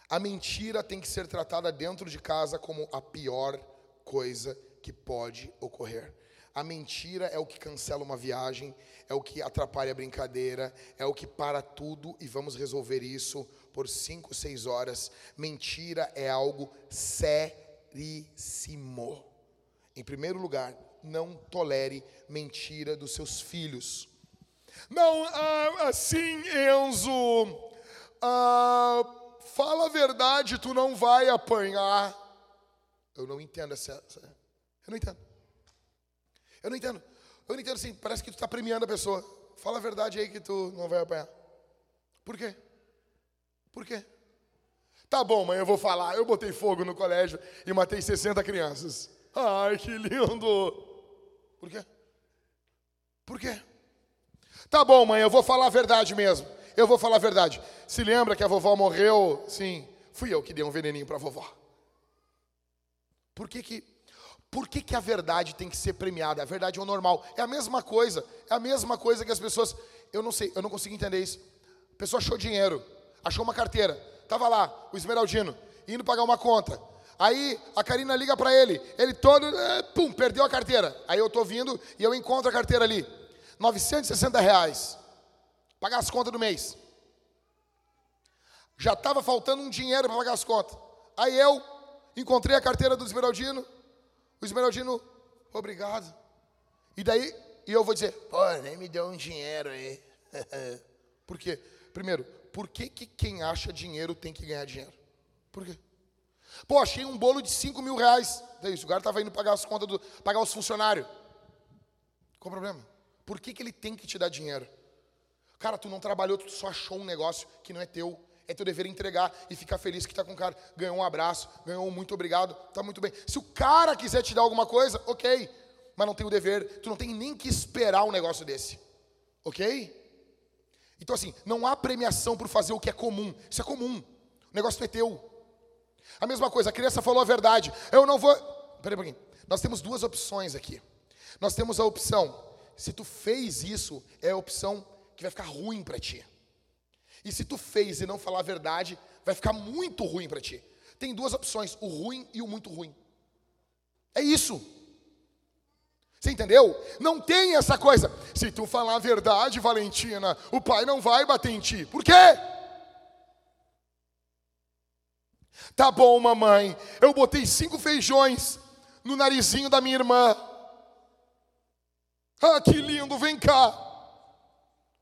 A mentira tem que ser tratada dentro de casa como a pior coisa que pode ocorrer. A mentira é o que cancela uma viagem, é o que atrapalha a brincadeira, é o que para tudo e vamos resolver isso por cinco, seis horas. Mentira é algo seríssimo. Em primeiro lugar, não tolere mentira dos seus filhos. Não, ah, assim, Enzo. Ah, fala a verdade, tu não vai apanhar. Eu não entendo essa. Eu não entendo. Eu não entendo. Eu não entendo assim, parece que tu está premiando a pessoa. Fala a verdade aí que tu não vai apanhar. Por quê? Por quê? Tá bom, mãe, eu vou falar. Eu botei fogo no colégio e matei 60 crianças. Ai, que lindo. Por quê? Por quê? Tá bom, mãe, eu vou falar a verdade mesmo. Eu vou falar a verdade. Se lembra que a vovó morreu? Sim, fui eu que dei um veneninho para a vovó. Por que que, por que que a verdade tem que ser premiada? A verdade é o normal. É a mesma coisa. É a mesma coisa que as pessoas... Eu não sei, eu não consigo entender isso. A pessoa achou dinheiro, achou uma carteira. Tava lá, o Esmeraldino, indo pagar uma conta. Aí a Karina liga para ele, ele todo, eh, pum, perdeu a carteira. Aí eu tô vindo e eu encontro a carteira ali. 960 reais pagar as contas do mês. Já estava faltando um dinheiro para pagar as contas. Aí eu encontrei a carteira do Esmeraldino. O Esmeraldino, obrigado. E daí, e eu vou dizer, pô, nem me deu um dinheiro aí. por quê? Primeiro, por que, que quem acha dinheiro tem que ganhar dinheiro? Por quê? Pô, achei um bolo de 5 mil reais. Daí, o cara estava indo pagar as contas, do, pagar os funcionários. Qual o problema? Por que, que ele tem que te dar dinheiro? Cara, tu não trabalhou, tu só achou um negócio que não é teu. É teu dever entregar e ficar feliz que está com o cara. Ganhou um abraço, ganhou um muito obrigado, tá muito bem. Se o cara quiser te dar alguma coisa, ok. Mas não tem o dever, tu não tem nem que esperar um negócio desse. Ok? Então assim, não há premiação por fazer o que é comum. Isso é comum. O negócio é teu. A mesma coisa, a criança falou a verdade. Eu não vou. Peraí um pouquinho. Nós temos duas opções aqui. Nós temos a opção, se tu fez isso, é a opção que vai ficar ruim para ti. E se tu fez e não falar a verdade, vai ficar muito ruim para ti. Tem duas opções, o ruim e o muito ruim. É isso. Você entendeu? Não tem essa coisa. Se tu falar a verdade, Valentina, o pai não vai bater em ti. Por quê? Tá bom, mamãe. Eu botei cinco feijões no narizinho da minha irmã. Ah, que lindo, vem cá.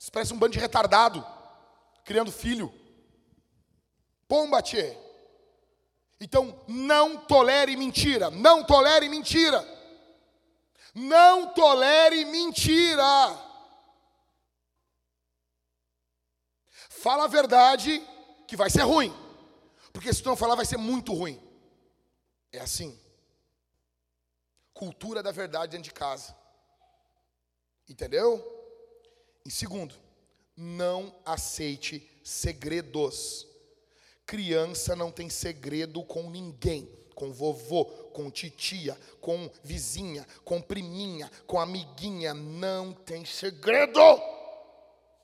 Isso parece um bando de retardado, criando filho. Pomba, tchê. Então, não tolere mentira. Não tolere mentira. Não tolere mentira. Fala a verdade que vai ser ruim. Porque se tu não falar, vai ser muito ruim. É assim. Cultura da verdade dentro de casa. Entendeu? Em segundo, não aceite segredos. Criança não tem segredo com ninguém, com vovô, com titia, com vizinha, com priminha, com amiguinha, não tem segredo.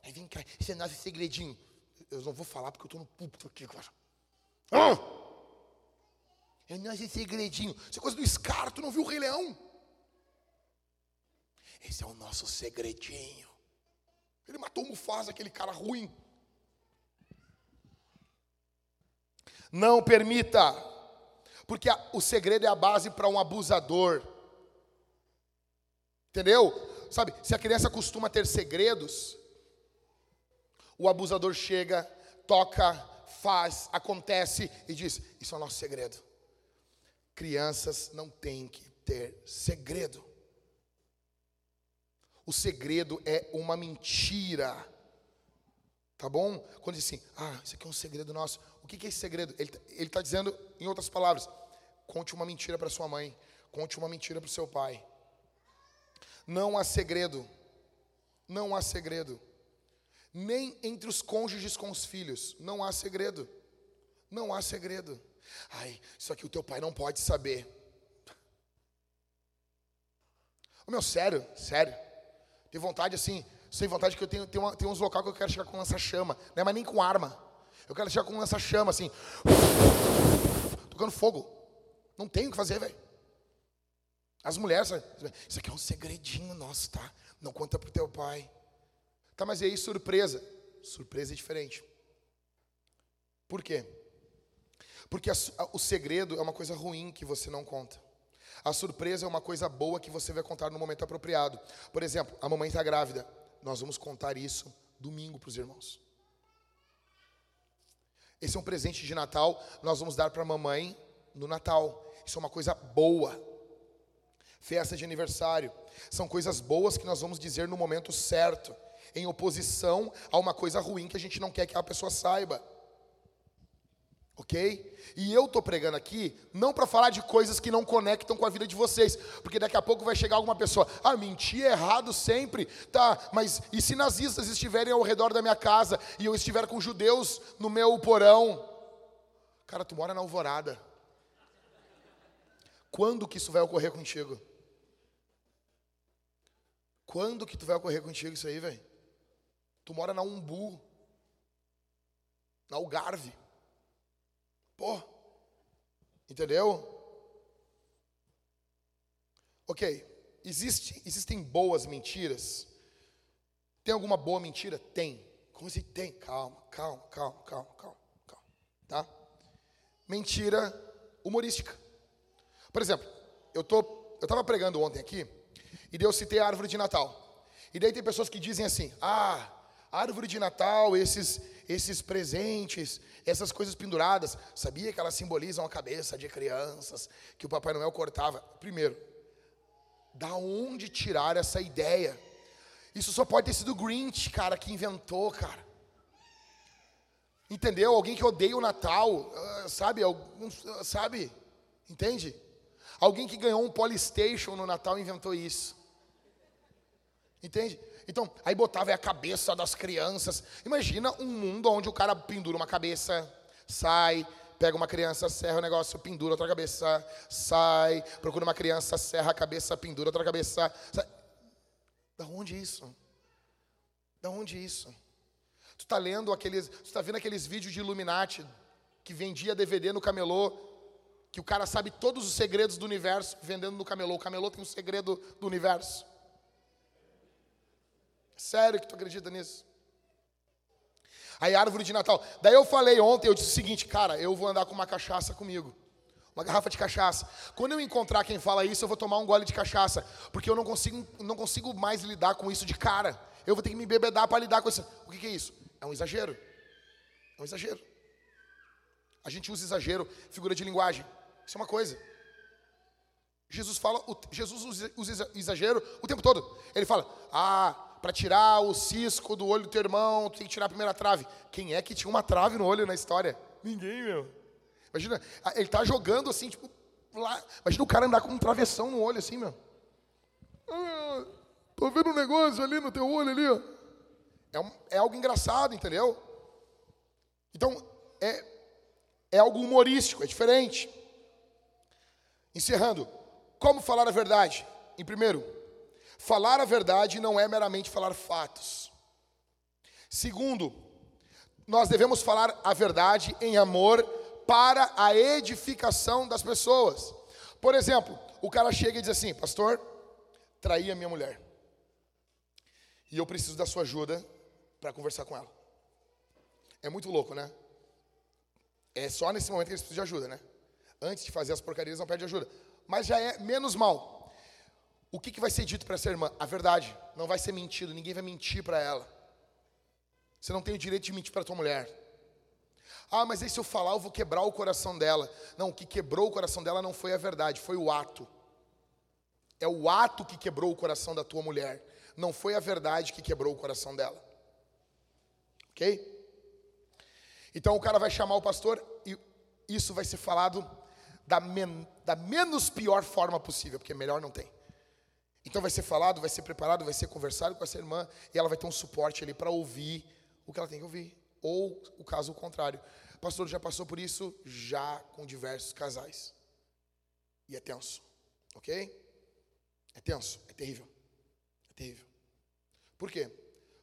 Aí vem cá, esse é nosso segredinho. Eu não vou falar porque eu estou no púlpito aqui agora. Ah! É nosso segredinho. Isso é coisa do Scar, tu não viu o Rei Leão? Esse é o nosso segredinho. Ele matou o Mufasa, aquele cara ruim. Não permita, porque a, o segredo é a base para um abusador. Entendeu? Sabe, se a criança costuma ter segredos, o abusador chega, toca, faz, acontece e diz: Isso é o nosso segredo. Crianças não têm que ter segredo. O segredo é uma mentira. Tá bom? Quando diz assim, ah, isso aqui é um segredo nosso. O que é esse segredo? Ele está dizendo, em outras palavras, conte uma mentira para sua mãe, conte uma mentira para o seu pai. Não há segredo, não há segredo. Nem entre os cônjuges com os filhos, não há segredo. Não há segredo. Ai, isso aqui o teu pai não pode saber. Meu, sério, sério. Tem vontade assim, sem vontade que eu tenho, tenho, uma, uns locais que eu quero chegar com lança-chama, não é mais nem com arma. Eu quero chegar com lança-chama assim, tocando fogo. Não tem o que fazer, velho. As mulheres, isso aqui é um segredinho nosso, tá? Não conta pro teu pai. Tá, mas e aí surpresa? Surpresa é diferente. Por quê? Porque a, a, o segredo é uma coisa ruim que você não conta. A surpresa é uma coisa boa que você vai contar no momento apropriado. Por exemplo, a mamãe está grávida. Nós vamos contar isso domingo para os irmãos. Esse é um presente de Natal, nós vamos dar para a mamãe no Natal. Isso é uma coisa boa. Festa de aniversário. São coisas boas que nós vamos dizer no momento certo, em oposição a uma coisa ruim que a gente não quer que a pessoa saiba. Ok? E eu estou pregando aqui não para falar de coisas que não conectam com a vida de vocês, porque daqui a pouco vai chegar alguma pessoa, ah, mentir é errado sempre, tá, mas e se nazistas estiverem ao redor da minha casa e eu estiver com judeus no meu porão? Cara, tu mora na alvorada. Quando que isso vai ocorrer contigo? Quando que tu vai ocorrer contigo isso aí, velho? Tu mora na Umbu, na Algarve. Pô, entendeu? Ok, existe, existem boas mentiras? Tem alguma boa mentira? Tem. Como assim? Tem. Calma, calma, calma, calma, calma, calma. Tá? Mentira humorística. Por exemplo, eu tô, eu estava pregando ontem aqui e daí eu citei a árvore de Natal. E daí tem pessoas que dizem assim: ah, árvore de Natal, esses, esses presentes, essas coisas penduradas, sabia que elas simbolizam a cabeça de crianças que o Papai Noel cortava? Primeiro, da onde tirar essa ideia? Isso só pode ter sido o Grinch, cara, que inventou, cara. Entendeu? Alguém que odeia o Natal, ah, sabe? Sabe? Entende? Alguém que ganhou um Polystation no Natal inventou isso. Entende? Então, aí botava a cabeça das crianças. Imagina um mundo onde o cara pendura uma cabeça, sai, pega uma criança, serra o negócio, pendura outra cabeça, sai, procura uma criança, serra a cabeça, pendura outra cabeça. Sai. Da onde isso? Da onde isso? Tu está lendo aqueles, tu está vendo aqueles vídeos de Illuminati que vendia DVD no camelô, que o cara sabe todos os segredos do universo vendendo no camelô. O camelô tem um segredo do universo. Sério que tu acredita nisso? Aí árvore de Natal. Daí eu falei ontem, eu disse o seguinte, cara, eu vou andar com uma cachaça comigo. Uma garrafa de cachaça. Quando eu encontrar quem fala isso, eu vou tomar um gole de cachaça, porque eu não consigo, não consigo mais lidar com isso de cara. Eu vou ter que me bebedar para lidar com isso. O que, que é isso? É um exagero. É um exagero. A gente usa exagero, figura de linguagem. Isso é uma coisa. Jesus fala, Jesus usa exagero o tempo todo. Ele fala: "Ah, para tirar o cisco do olho do teu irmão, tu tem que tirar a primeira trave". Quem é que tinha uma trave no olho na história? Ninguém, meu. Imagina, ele tá jogando assim, tipo, lá. Imagina o cara andar com um travessão no olho assim, meu. Ah, tô vendo um negócio ali no teu olho ali, ó. É, um, é algo engraçado, entendeu? Então, é, é algo humorístico, é diferente. Encerrando, como falar a verdade? Em primeiro, falar a verdade não é meramente falar fatos. Segundo, nós devemos falar a verdade em amor para a edificação das pessoas. Por exemplo, o cara chega e diz assim: Pastor, traí a minha mulher. E eu preciso da sua ajuda para conversar com ela. É muito louco, né? É só nesse momento que eles precisam de ajuda, né? Antes de fazer as porcarias, não pede ajuda. Mas já é menos mal. O que, que vai ser dito para essa irmã? A verdade. Não vai ser mentido. Ninguém vai mentir para ela. Você não tem o direito de mentir para tua mulher. Ah, mas aí se eu falar, eu vou quebrar o coração dela. Não, o que quebrou o coração dela não foi a verdade, foi o ato. É o ato que quebrou o coração da tua mulher. Não foi a verdade que quebrou o coração dela. Ok? Então o cara vai chamar o pastor e isso vai ser falado da, men da menos pior forma possível, porque melhor não tem. Então vai ser falado, vai ser preparado, vai ser conversado com essa irmã e ela vai ter um suporte ali para ouvir o que ela tem que ouvir. Ou o caso contrário. O pastor já passou por isso já com diversos casais. E é tenso. Ok? É tenso, é terrível. É terrível. Por quê?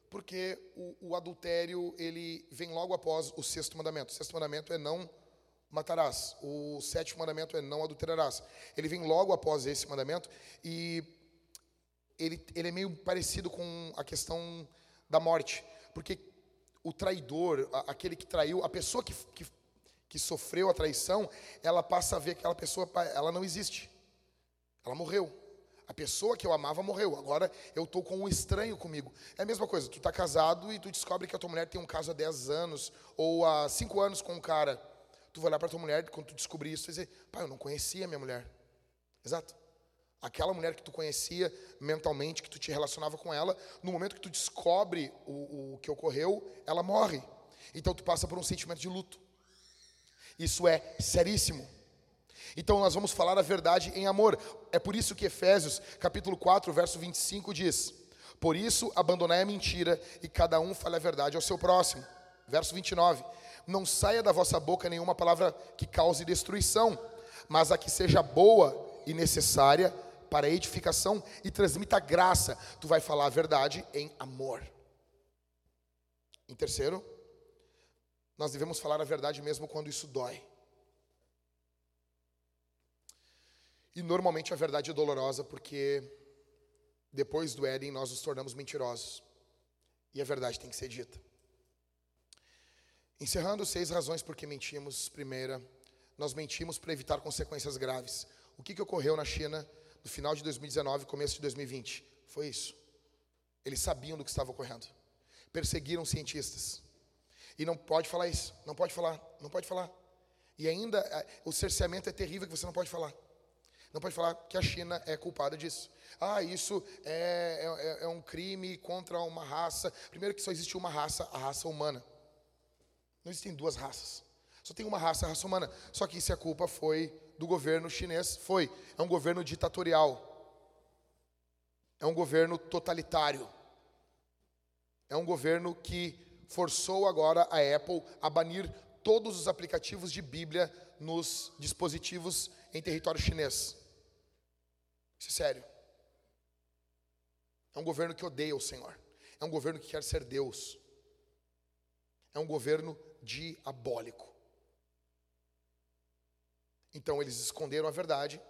Porque o, o adultério, ele vem logo após o sexto mandamento. O sexto mandamento é não matarás. O sétimo mandamento é não adulterarás. Ele vem logo após esse mandamento e ele, ele é meio parecido com a questão da morte. Porque o traidor, aquele que traiu, a pessoa que, que, que sofreu a traição, ela passa a ver que aquela pessoa, ela não existe. Ela morreu. A pessoa que eu amava morreu. Agora eu estou com um estranho comigo. É a mesma coisa. Tu está casado e tu descobre que a tua mulher tem um caso há 10 anos ou há 5 anos com um cara. Tu vai olhar para tua mulher quando tu descobrir isso e dizer: pai, eu não conhecia minha mulher. Exato. Aquela mulher que tu conhecia mentalmente, que tu te relacionava com ela, no momento que tu descobre o, o que ocorreu, ela morre. Então tu passa por um sentimento de luto. Isso é seríssimo. Então nós vamos falar a verdade em amor. É por isso que Efésios, capítulo 4, verso 25 diz: Por isso abandonai a mentira e cada um fale a verdade ao seu próximo. Verso 29. Não saia da vossa boca nenhuma palavra que cause destruição, mas a que seja boa e necessária para edificação e transmita graça. Tu vai falar a verdade em amor. Em terceiro, nós devemos falar a verdade mesmo quando isso dói. E normalmente a verdade é dolorosa porque depois do Éden nós nos tornamos mentirosos. E a verdade tem que ser dita. Encerrando seis razões por que mentimos. Primeira, nós mentimos para evitar consequências graves. O que, que ocorreu na China no final de 2019 começo de 2020? Foi isso. Eles sabiam do que estava ocorrendo. Perseguiram cientistas. E não pode falar isso. Não pode falar. Não pode falar. E ainda é, o cerceamento é terrível que você não pode falar. Não pode falar que a China é culpada disso. Ah, isso é, é, é, um crime contra uma raça. Primeiro que só existe uma raça, a raça humana. Não existem duas raças. Só tem uma raça, a raça humana. Só que se a culpa foi do governo chinês, foi. É um governo ditatorial. É um governo totalitário. É um governo que forçou agora a Apple a banir todos os aplicativos de Bíblia nos dispositivos em território chinês. Isso é sério. É um governo que odeia o Senhor. É um governo que quer ser Deus. É um governo diabólico. Então eles esconderam a verdade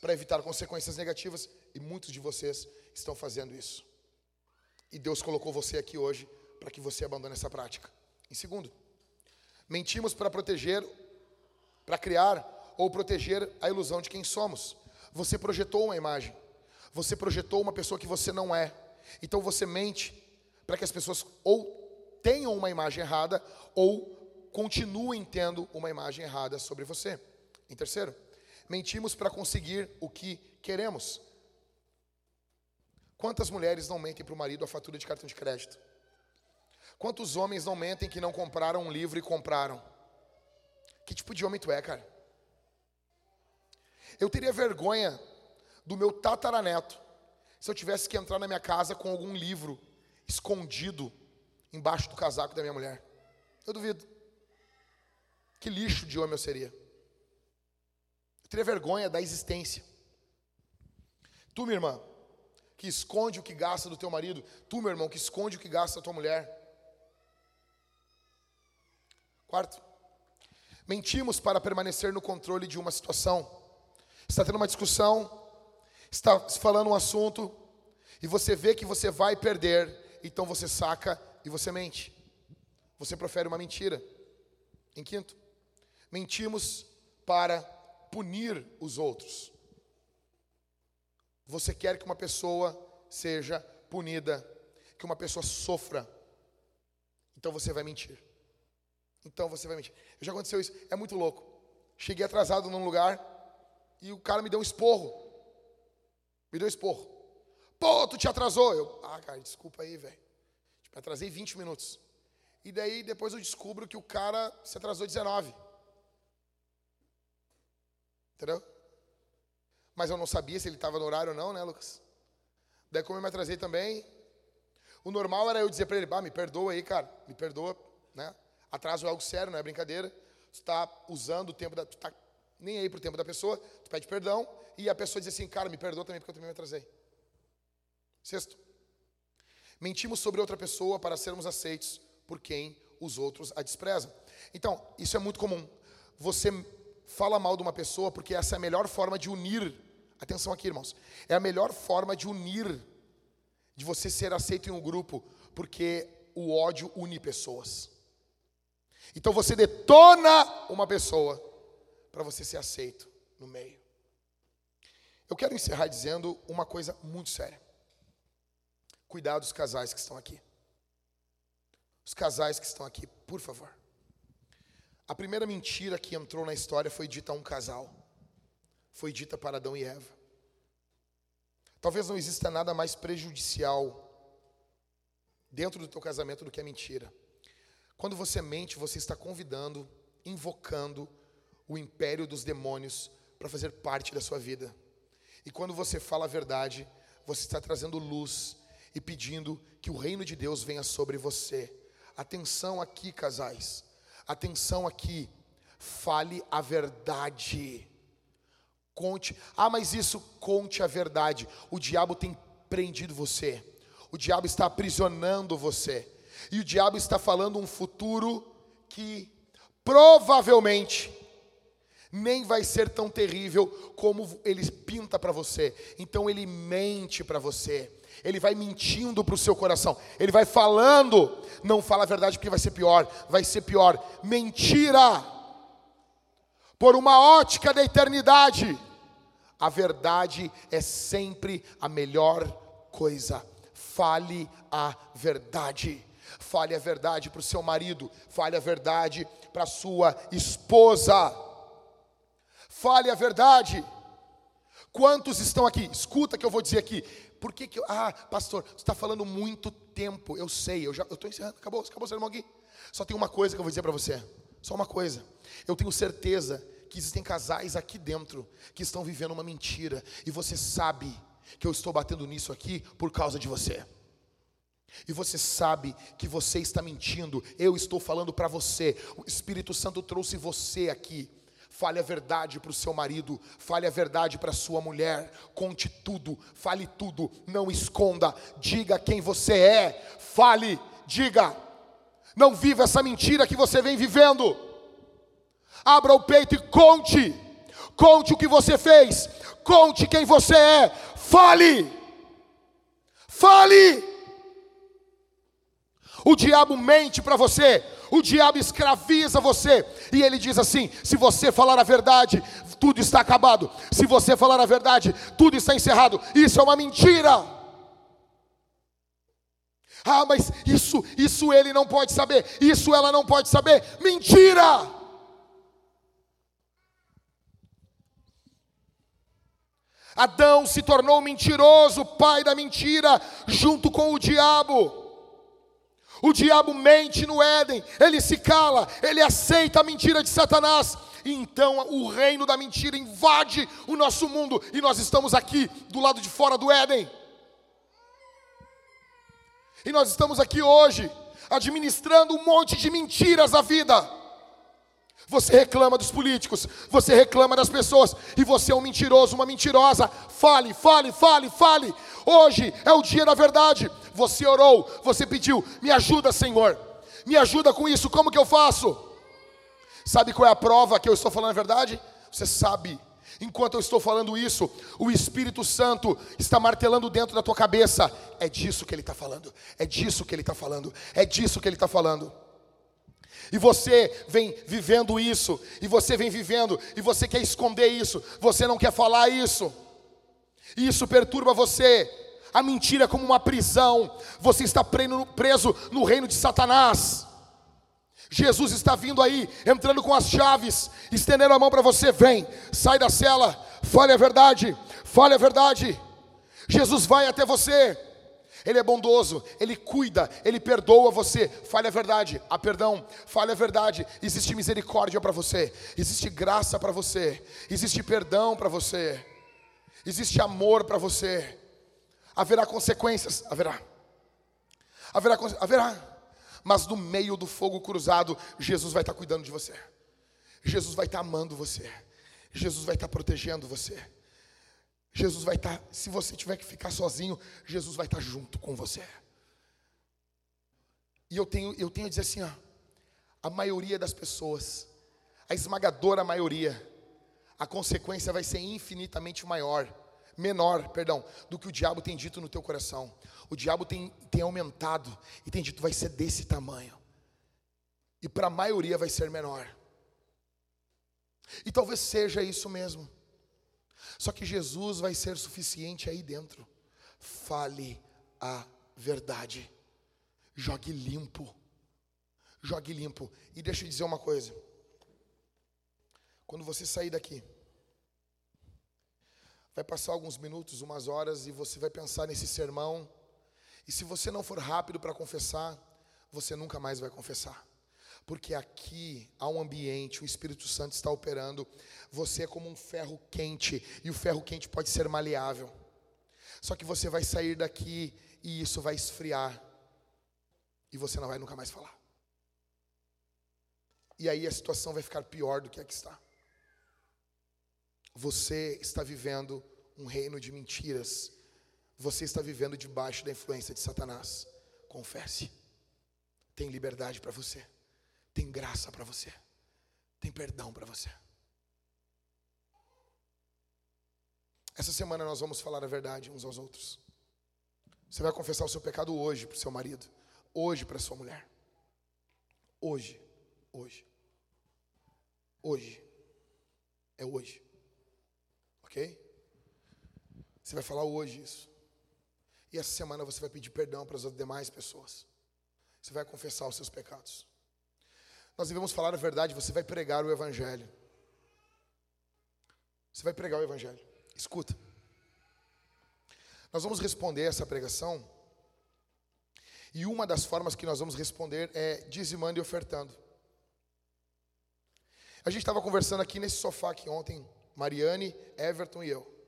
para evitar consequências negativas e muitos de vocês estão fazendo isso. E Deus colocou você aqui hoje para que você abandone essa prática. Em segundo, mentimos para proteger, para criar ou proteger a ilusão de quem somos. Você projetou uma imagem. Você projetou uma pessoa que você não é. Então você mente para que as pessoas ou tenham uma imagem errada ou continuem tendo uma imagem errada sobre você. Em terceiro, Mentimos para conseguir o que queremos. Quantas mulheres não mentem para o marido a fatura de cartão de crédito? Quantos homens não mentem que não compraram um livro e compraram? Que tipo de homem tu é, cara? Eu teria vergonha do meu tataraneto se eu tivesse que entrar na minha casa com algum livro escondido embaixo do casaco da minha mulher. Eu duvido. Que lixo de homem eu seria. Teria vergonha da existência. Tu, minha irmã, que esconde o que gasta do teu marido. Tu, meu irmão, que esconde o que gasta da tua mulher. Quarto, mentimos para permanecer no controle de uma situação. Está tendo uma discussão, está falando um assunto, e você vê que você vai perder, então você saca e você mente. Você profere uma mentira. Em quinto, mentimos para punir os outros. Você quer que uma pessoa seja punida, que uma pessoa sofra. Então você vai mentir. Então você vai mentir. Já aconteceu isso, é muito louco. Cheguei atrasado num lugar e o cara me deu um esporro. Me deu um esporro. Pô, tu te atrasou. Eu, ah, cara, desculpa aí, velho. Tipo, atrasei 20 minutos. E daí depois eu descubro que o cara se atrasou 19. Entendeu? Mas eu não sabia se ele estava no horário ou não, né, Lucas? Daí como eu me atrasei também, o normal era eu dizer para ele, bah, me perdoa aí, cara, me perdoa, né? Atraso é algo sério, não é brincadeira. Tu está usando o tempo da, tu tá nem aí pro tempo da pessoa, tu pede perdão e a pessoa diz assim, cara, me perdoa também porque eu também me atrasei. Sexto, mentimos sobre outra pessoa para sermos aceitos por quem os outros a desprezam. Então, isso é muito comum. Você fala mal de uma pessoa porque essa é a melhor forma de unir. Atenção aqui, irmãos. É a melhor forma de unir, de você ser aceito em um grupo, porque o ódio une pessoas. Então você detona uma pessoa para você ser aceito no meio. Eu quero encerrar dizendo uma coisa muito séria. Cuidado dos casais que estão aqui. Os casais que estão aqui, por favor. A primeira mentira que entrou na história foi dita a um casal. Foi dita para Adão e Eva. Talvez não exista nada mais prejudicial dentro do teu casamento do que a mentira. Quando você mente, você está convidando, invocando o império dos demônios para fazer parte da sua vida. E quando você fala a verdade, você está trazendo luz e pedindo que o reino de Deus venha sobre você. Atenção aqui, casais. Atenção aqui, fale a verdade. Conte, ah, mas isso, conte a verdade. O diabo tem prendido você, o diabo está aprisionando você, e o diabo está falando um futuro que provavelmente nem vai ser tão terrível como ele pinta para você. Então ele mente para você. Ele vai mentindo para o seu coração. Ele vai falando, não fala a verdade porque vai ser pior, vai ser pior. Mentira. Por uma ótica da eternidade. A verdade é sempre a melhor coisa. Fale a verdade. Fale a verdade para o seu marido, fale a verdade para sua esposa. Fale a verdade. Quantos estão aqui? Escuta que eu vou dizer aqui. Por que, que eu. Ah, pastor, você está falando muito tempo. Eu sei, eu já estou encerrando. Acabou, acabou o sermão aqui. Só tem uma coisa que eu vou dizer para você. Só uma coisa. Eu tenho certeza que existem casais aqui dentro que estão vivendo uma mentira. E você sabe que eu estou batendo nisso aqui por causa de você. E você sabe que você está mentindo. Eu estou falando para você. O Espírito Santo trouxe você aqui Fale a verdade para o seu marido, fale a verdade para a sua mulher, conte tudo, fale tudo, não esconda, diga quem você é, fale, diga, não viva essa mentira que você vem vivendo. Abra o peito e conte, conte o que você fez, conte quem você é, fale, fale. O diabo mente para você, o diabo escraviza você, e ele diz assim: se você falar a verdade, tudo está acabado, se você falar a verdade, tudo está encerrado. Isso é uma mentira. Ah, mas isso, isso ele não pode saber, isso ela não pode saber. Mentira! Adão se tornou mentiroso, pai da mentira, junto com o diabo. O diabo mente no Éden, ele se cala, ele aceita a mentira de Satanás. Então o reino da mentira invade o nosso mundo e nós estamos aqui do lado de fora do Éden. E nós estamos aqui hoje administrando um monte de mentiras à vida. Você reclama dos políticos, você reclama das pessoas, e você é um mentiroso, uma mentirosa. Fale, fale, fale, fale. Hoje é o dia da verdade. Você orou, você pediu, me ajuda, Senhor. Me ajuda com isso, como que eu faço? Sabe qual é a prova que eu estou falando a verdade? Você sabe. Enquanto eu estou falando isso, o Espírito Santo está martelando dentro da tua cabeça. É disso que ele está falando. É disso que ele está falando. É disso que ele está falando. E você vem vivendo isso, e você vem vivendo, e você quer esconder isso, você não quer falar isso. Isso perturba você. A mentira é como uma prisão. Você está preso no reino de Satanás. Jesus está vindo aí, entrando com as chaves, estendendo a mão para você. Vem, sai da cela, fale a verdade, fale a verdade. Jesus vai até você. Ele é bondoso, Ele cuida, Ele perdoa você. Fale a verdade, há perdão, fale a verdade. Existe misericórdia para você, existe graça para você, existe perdão para você, existe amor para você. Haverá consequências, haverá, haverá, haverá. Mas no meio do fogo cruzado, Jesus vai estar cuidando de você, Jesus vai estar amando você, Jesus vai estar protegendo você. Jesus vai estar, se você tiver que ficar sozinho, Jesus vai estar junto com você. E eu tenho, eu tenho a dizer assim, ó, a maioria das pessoas, a esmagadora maioria, a consequência vai ser infinitamente maior, menor, perdão, do que o diabo tem dito no teu coração. O diabo tem, tem aumentado e tem dito vai ser desse tamanho. E para a maioria vai ser menor. E talvez seja isso mesmo. Só que Jesus vai ser suficiente aí dentro. Fale a verdade. Jogue limpo. Jogue limpo. E deixa eu dizer uma coisa. Quando você sair daqui, vai passar alguns minutos, umas horas, e você vai pensar nesse sermão. E se você não for rápido para confessar, você nunca mais vai confessar porque aqui há um ambiente, o Espírito Santo está operando. Você é como um ferro quente, e o ferro quente pode ser maleável. Só que você vai sair daqui e isso vai esfriar, e você não vai nunca mais falar. E aí a situação vai ficar pior do que a que está. Você está vivendo um reino de mentiras. Você está vivendo debaixo da influência de Satanás. Confesse. Tem liberdade para você tem graça para você, tem perdão para você. Essa semana nós vamos falar a verdade uns aos outros. Você vai confessar o seu pecado hoje para o seu marido, hoje para sua mulher. Hoje, hoje. Hoje. É hoje. Ok? Você vai falar hoje isso. E essa semana você vai pedir perdão para as demais pessoas. Você vai confessar os seus pecados. Nós devemos falar a verdade, você vai pregar o Evangelho. Você vai pregar o Evangelho. Escuta. Nós vamos responder essa pregação. E uma das formas que nós vamos responder é dizimando e ofertando. A gente estava conversando aqui nesse sofá aqui ontem, Mariane, Everton e eu,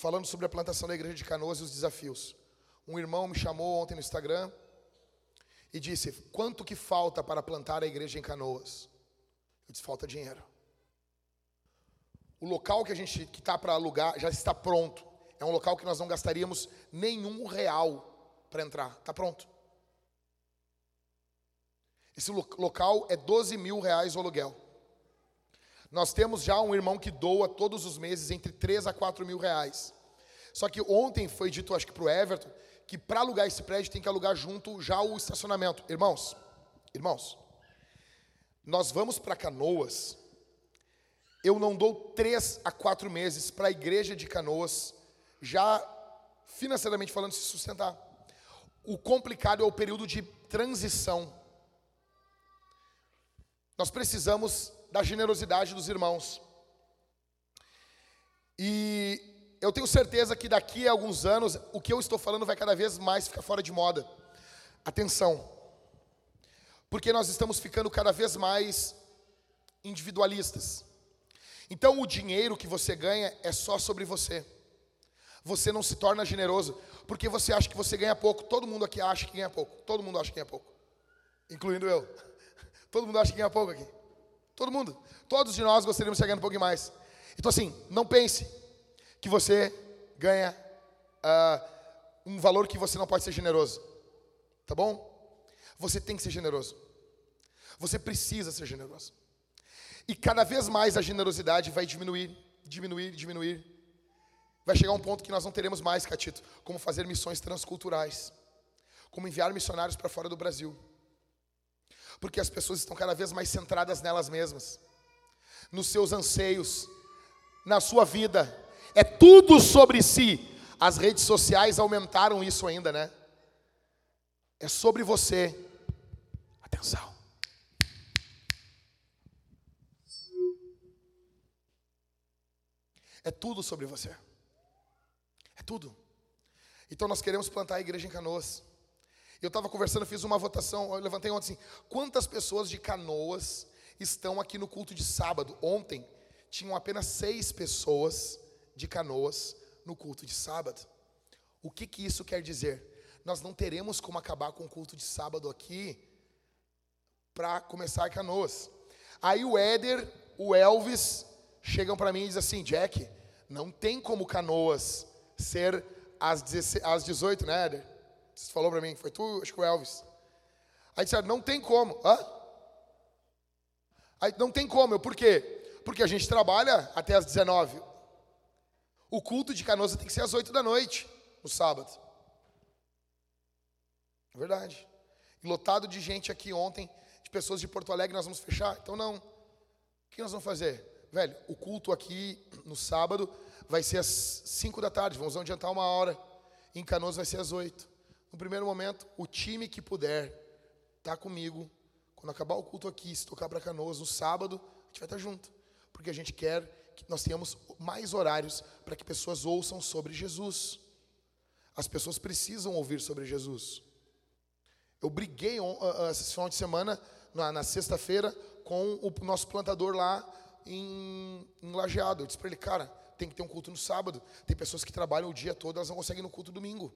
falando sobre a plantação da igreja de Canoas e os desafios. Um irmão me chamou ontem no Instagram e disse: Quanto que falta para plantar a igreja em Canoas? Eu disse: Falta dinheiro. O local que a gente que está para alugar já está pronto. É um local que nós não gastaríamos nenhum real para entrar. Está pronto. Esse local é 12 mil reais o aluguel. Nós temos já um irmão que doa todos os meses entre 3 a 4 mil reais. Só que ontem foi dito, acho que para o Everton, que para alugar esse prédio tem que alugar junto já o estacionamento. Irmãos, irmãos, nós vamos para Canoas. Eu não dou três a quatro meses para a igreja de Canoas, já financeiramente falando, se sustentar. O complicado é o período de transição. Nós precisamos da generosidade dos irmãos. E eu tenho certeza que daqui a alguns anos o que eu estou falando vai cada vez mais ficar fora de moda. Atenção. Porque nós estamos ficando cada vez mais individualistas. Então o dinheiro que você ganha é só sobre você. Você não se torna generoso porque você acha que você ganha pouco. Todo mundo aqui acha que ganha pouco. Todo mundo acha que ganha pouco. Incluindo eu. Todo mundo acha que ganha pouco aqui. Todo mundo. Todos de nós gostaríamos de ganhar um pouquinho mais. Então assim, não pense que você ganha uh, um valor que você não pode ser generoso. Tá bom? Você tem que ser generoso. Você precisa ser generoso. E cada vez mais a generosidade vai diminuir, diminuir, diminuir. Vai chegar um ponto que nós não teremos mais, Catito, como fazer missões transculturais, como enviar missionários para fora do Brasil. Porque as pessoas estão cada vez mais centradas nelas mesmas, nos seus anseios, na sua vida. É tudo sobre si. As redes sociais aumentaram isso ainda, né? É sobre você. Atenção. É tudo sobre você. É tudo. Então nós queremos plantar a igreja em Canoas. Eu estava conversando, fiz uma votação, eu levantei ontem assim, quantas pessoas de Canoas estão aqui no culto de sábado? Ontem tinham apenas seis pessoas de Canoas no culto de sábado. O que, que isso quer dizer? Nós não teremos como acabar com o culto de sábado aqui para começar em Canoas. Aí o Éder, o Elvis, chegam para mim e dizem assim, Jack, não tem como Canoas ser às, 16, às 18, né, Éder? Você falou para mim, foi tu, acho que o Elvis. Aí disseram, não tem como. Hã? Aí não tem como, eu, por quê? Porque a gente trabalha até às 19. O culto de Canoas tem que ser às 8 da noite, no sábado. Verdade. Lotado de gente aqui ontem, de pessoas de Porto Alegre, nós vamos fechar? Então não. O que nós vamos fazer? Velho, o culto aqui no sábado vai ser às 5 da tarde, vamos adiantar uma hora. Em Canoas vai ser às 8. No primeiro momento, o time que puder tá comigo. Quando acabar o culto aqui, se tocar para Canoas no sábado, a gente vai estar junto. Porque a gente quer que nós tenhamos mais horários para que pessoas ouçam sobre Jesus. As pessoas precisam ouvir sobre Jesus. Eu briguei esse final de semana, na, na sexta-feira, com o nosso plantador lá em, em Lajeado. Eu disse para ele, cara, tem que ter um culto no sábado. Tem pessoas que trabalham o dia todo, elas não conseguem no culto domingo.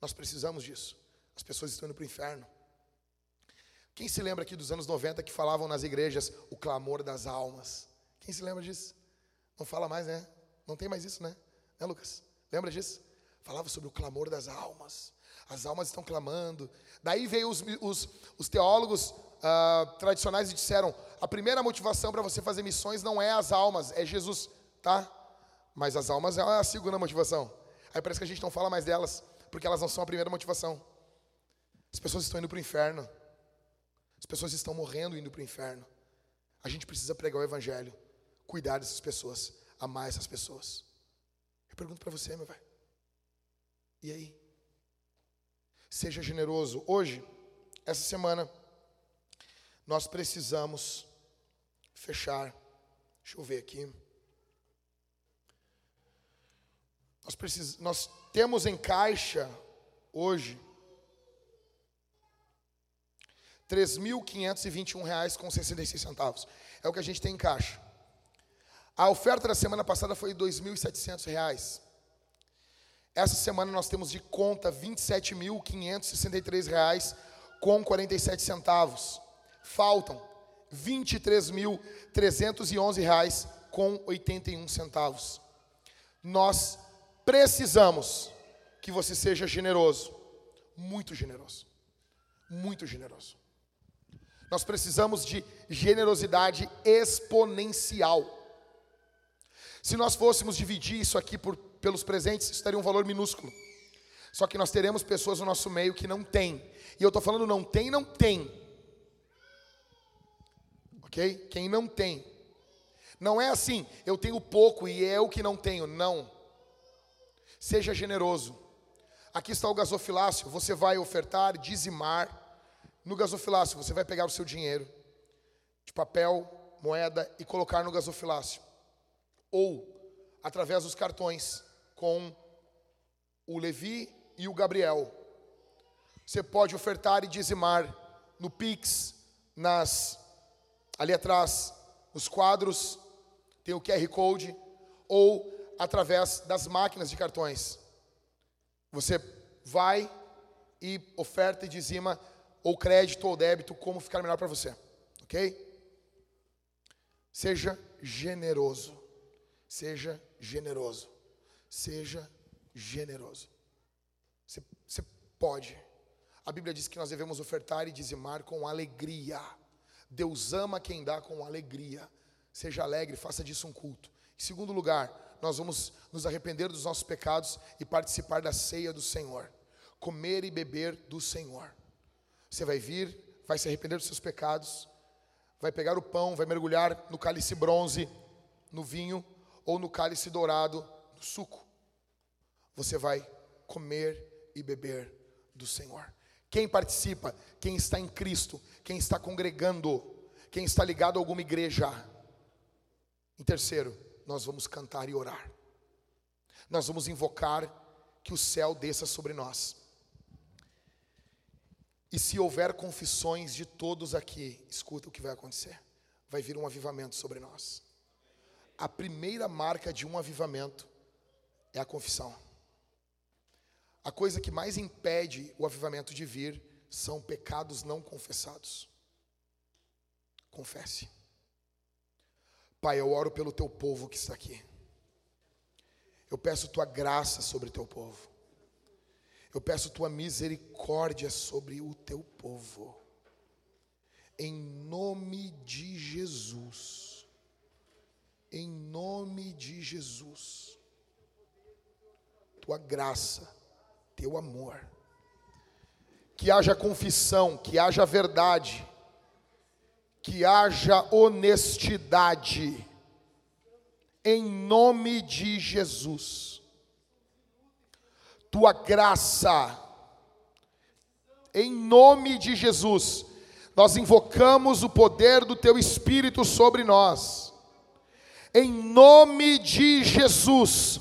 Nós precisamos disso. As pessoas estão indo para o inferno. Quem se lembra aqui dos anos 90 que falavam nas igrejas o clamor das almas? Quem se lembra disso? Não fala mais, né? Não tem mais isso, né? Né, Lucas? Lembra disso? Falava sobre o clamor das almas. As almas estão clamando. Daí veio os, os, os teólogos uh, tradicionais e disseram: a primeira motivação para você fazer missões não é as almas, é Jesus, tá? Mas as almas é a segunda motivação. Aí parece que a gente não fala mais delas, porque elas não são a primeira motivação. As pessoas estão indo para o inferno. As pessoas estão morrendo indo para o inferno. A gente precisa pregar o evangelho cuidar dessas pessoas, amar essas pessoas. Eu pergunto para você, meu velho. E aí? Seja generoso. Hoje, essa semana, nós precisamos fechar. Deixa eu ver aqui. Nós, precis, nós temos em caixa hoje R$ 3.521,66. É o que a gente tem em caixa. A oferta da semana passada foi R$ 2.700. Essa semana nós temos de conta R$ 27.563 com 47 centavos. Faltam R$ 23.311 com 81 centavos. Nós precisamos que você seja generoso, muito generoso, muito generoso. Nós precisamos de generosidade exponencial. Se nós fôssemos dividir isso aqui por, pelos presentes, isso teria um valor minúsculo. Só que nós teremos pessoas no nosso meio que não têm. E eu estou falando não tem, não tem. Ok? Quem não tem. Não é assim, eu tenho pouco e é eu que não tenho. Não. Seja generoso. Aqui está o gasofilácio. Você vai ofertar, dizimar. No gasofilácio, você vai pegar o seu dinheiro de papel, moeda e colocar no gasofilácio. Ou através dos cartões com o Levi e o Gabriel. Você pode ofertar e dizimar no Pix, nas ali atrás, nos quadros, tem o QR Code, ou através das máquinas de cartões. Você vai e oferta e dizima, ou crédito ou débito, como ficar melhor para você. Ok? Seja generoso. Seja generoso. Seja generoso. Você, você pode. A Bíblia diz que nós devemos ofertar e dizimar com alegria. Deus ama quem dá com alegria. Seja alegre, faça disso um culto. Em segundo lugar, nós vamos nos arrepender dos nossos pecados e participar da ceia do Senhor. Comer e beber do Senhor. Você vai vir, vai se arrepender dos seus pecados, vai pegar o pão, vai mergulhar no cálice bronze, no vinho, ou no cálice dourado, no suco. Você vai comer e beber do Senhor. Quem participa, quem está em Cristo, quem está congregando, quem está ligado a alguma igreja. Em terceiro, nós vamos cantar e orar. Nós vamos invocar que o céu desça sobre nós. E se houver confissões de todos aqui, escuta o que vai acontecer. Vai vir um avivamento sobre nós. A primeira marca de um avivamento é a confissão. A coisa que mais impede o avivamento de vir são pecados não confessados. Confesse. Pai, eu oro pelo teu povo que está aqui. Eu peço tua graça sobre o teu povo. Eu peço tua misericórdia sobre o teu povo. Em nome de Jesus. Em nome de Jesus. Tua graça, teu amor. Que haja confissão, que haja verdade, que haja honestidade. Em nome de Jesus tua graça. Em nome de Jesus, nós invocamos o poder do teu Espírito sobre nós. Em nome de Jesus,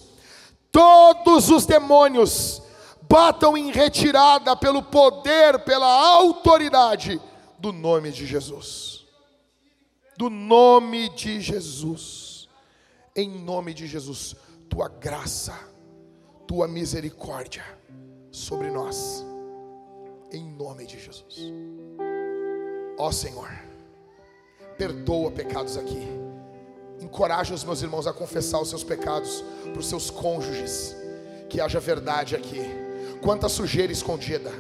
todos os demônios batam em retirada pelo poder, pela autoridade do nome de Jesus. Do nome de Jesus. Em nome de Jesus, tua graça tua misericórdia sobre nós, em nome de Jesus. Ó Senhor, perdoa pecados aqui, encoraja os meus irmãos a confessar os seus pecados para os seus cônjuges, que haja verdade aqui. Quanta sujeira escondida,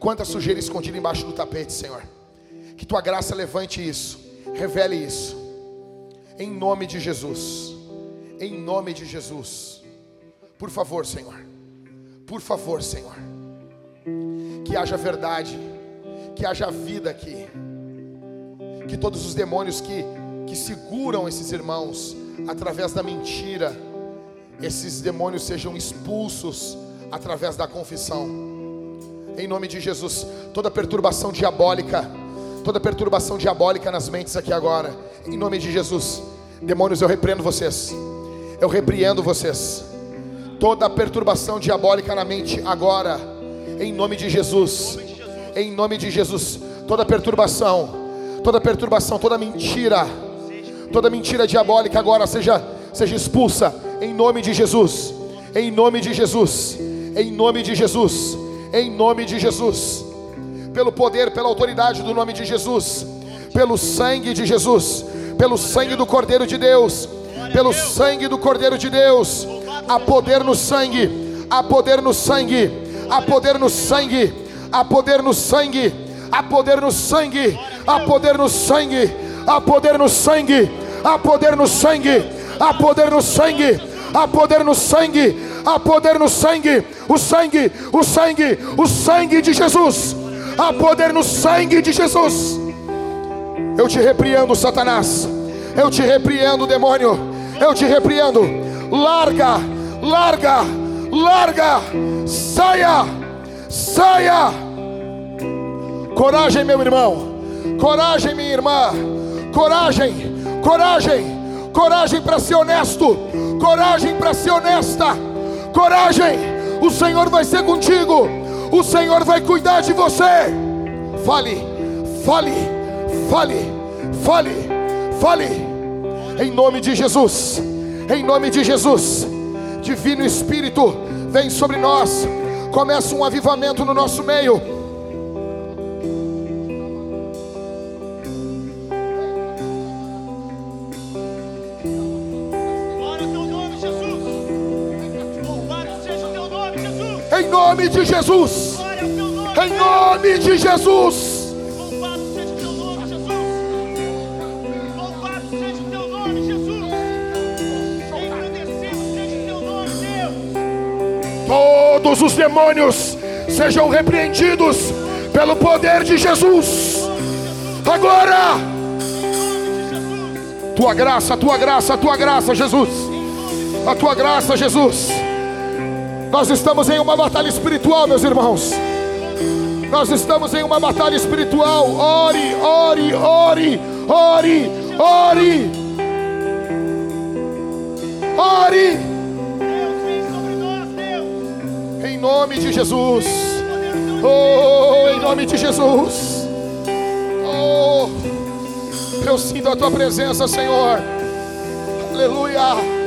quanta sujeira escondida embaixo do tapete, Senhor. Que tua graça levante isso, revele isso, em nome de Jesus, em nome de Jesus. Por favor, Senhor. Por favor, Senhor. Que haja verdade, que haja vida aqui. Que todos os demônios que, que seguram esses irmãos através da mentira, esses demônios sejam expulsos através da confissão. Em nome de Jesus, toda perturbação diabólica, toda perturbação diabólica nas mentes aqui agora, em nome de Jesus, demônios, eu repreendo vocês. Eu repreendo vocês toda perturbação diabólica na mente agora, em nome de Jesus. Em nome de Jesus, toda perturbação, toda perturbação, toda mentira, toda mentira diabólica agora seja seja expulsa em nome de Jesus. Em nome de Jesus. Em nome de Jesus. Em nome de Jesus. Pelo poder, pela autoridade do nome de Jesus, pelo sangue de Jesus, pelo sangue do Cordeiro de Deus, pelo sangue do Cordeiro de Deus Há poder no sangue, há poder no sangue, há poder no sangue, há poder no sangue, há poder no sangue, há poder no sangue, há poder no sangue, há poder no sangue, há poder no sangue, há poder no sangue, há poder no sangue, o sangue, o sangue, o sangue de Jesus, há poder no sangue de Jesus. Eu te repreendo, Satanás. Eu te repreendo, demônio. Eu te repreendo. Larga larga, larga, saia, saia. Coragem, meu irmão, coragem, minha irmã, coragem, coragem, coragem para ser honesto, coragem para ser honesta, coragem. O Senhor vai ser contigo, o Senhor vai cuidar de você. Fale, fale, fale, fale, fale, em nome de Jesus, em nome de Jesus. Divino Espírito, vem sobre nós, começa um avivamento no nosso meio. Em nome de Jesus. Em nome de Jesus. Todos os demônios sejam repreendidos pelo poder de Jesus. Agora, tua graça, tua graça, tua graça, Jesus. A tua graça, Jesus. Nós estamos em uma batalha espiritual, meus irmãos. Nós estamos em uma batalha espiritual. Ore, ore, ore, ore, ore. Ore. Em nome de Jesus. Oh, em nome de Jesus. Oh, eu sinto a tua presença, Senhor. Aleluia.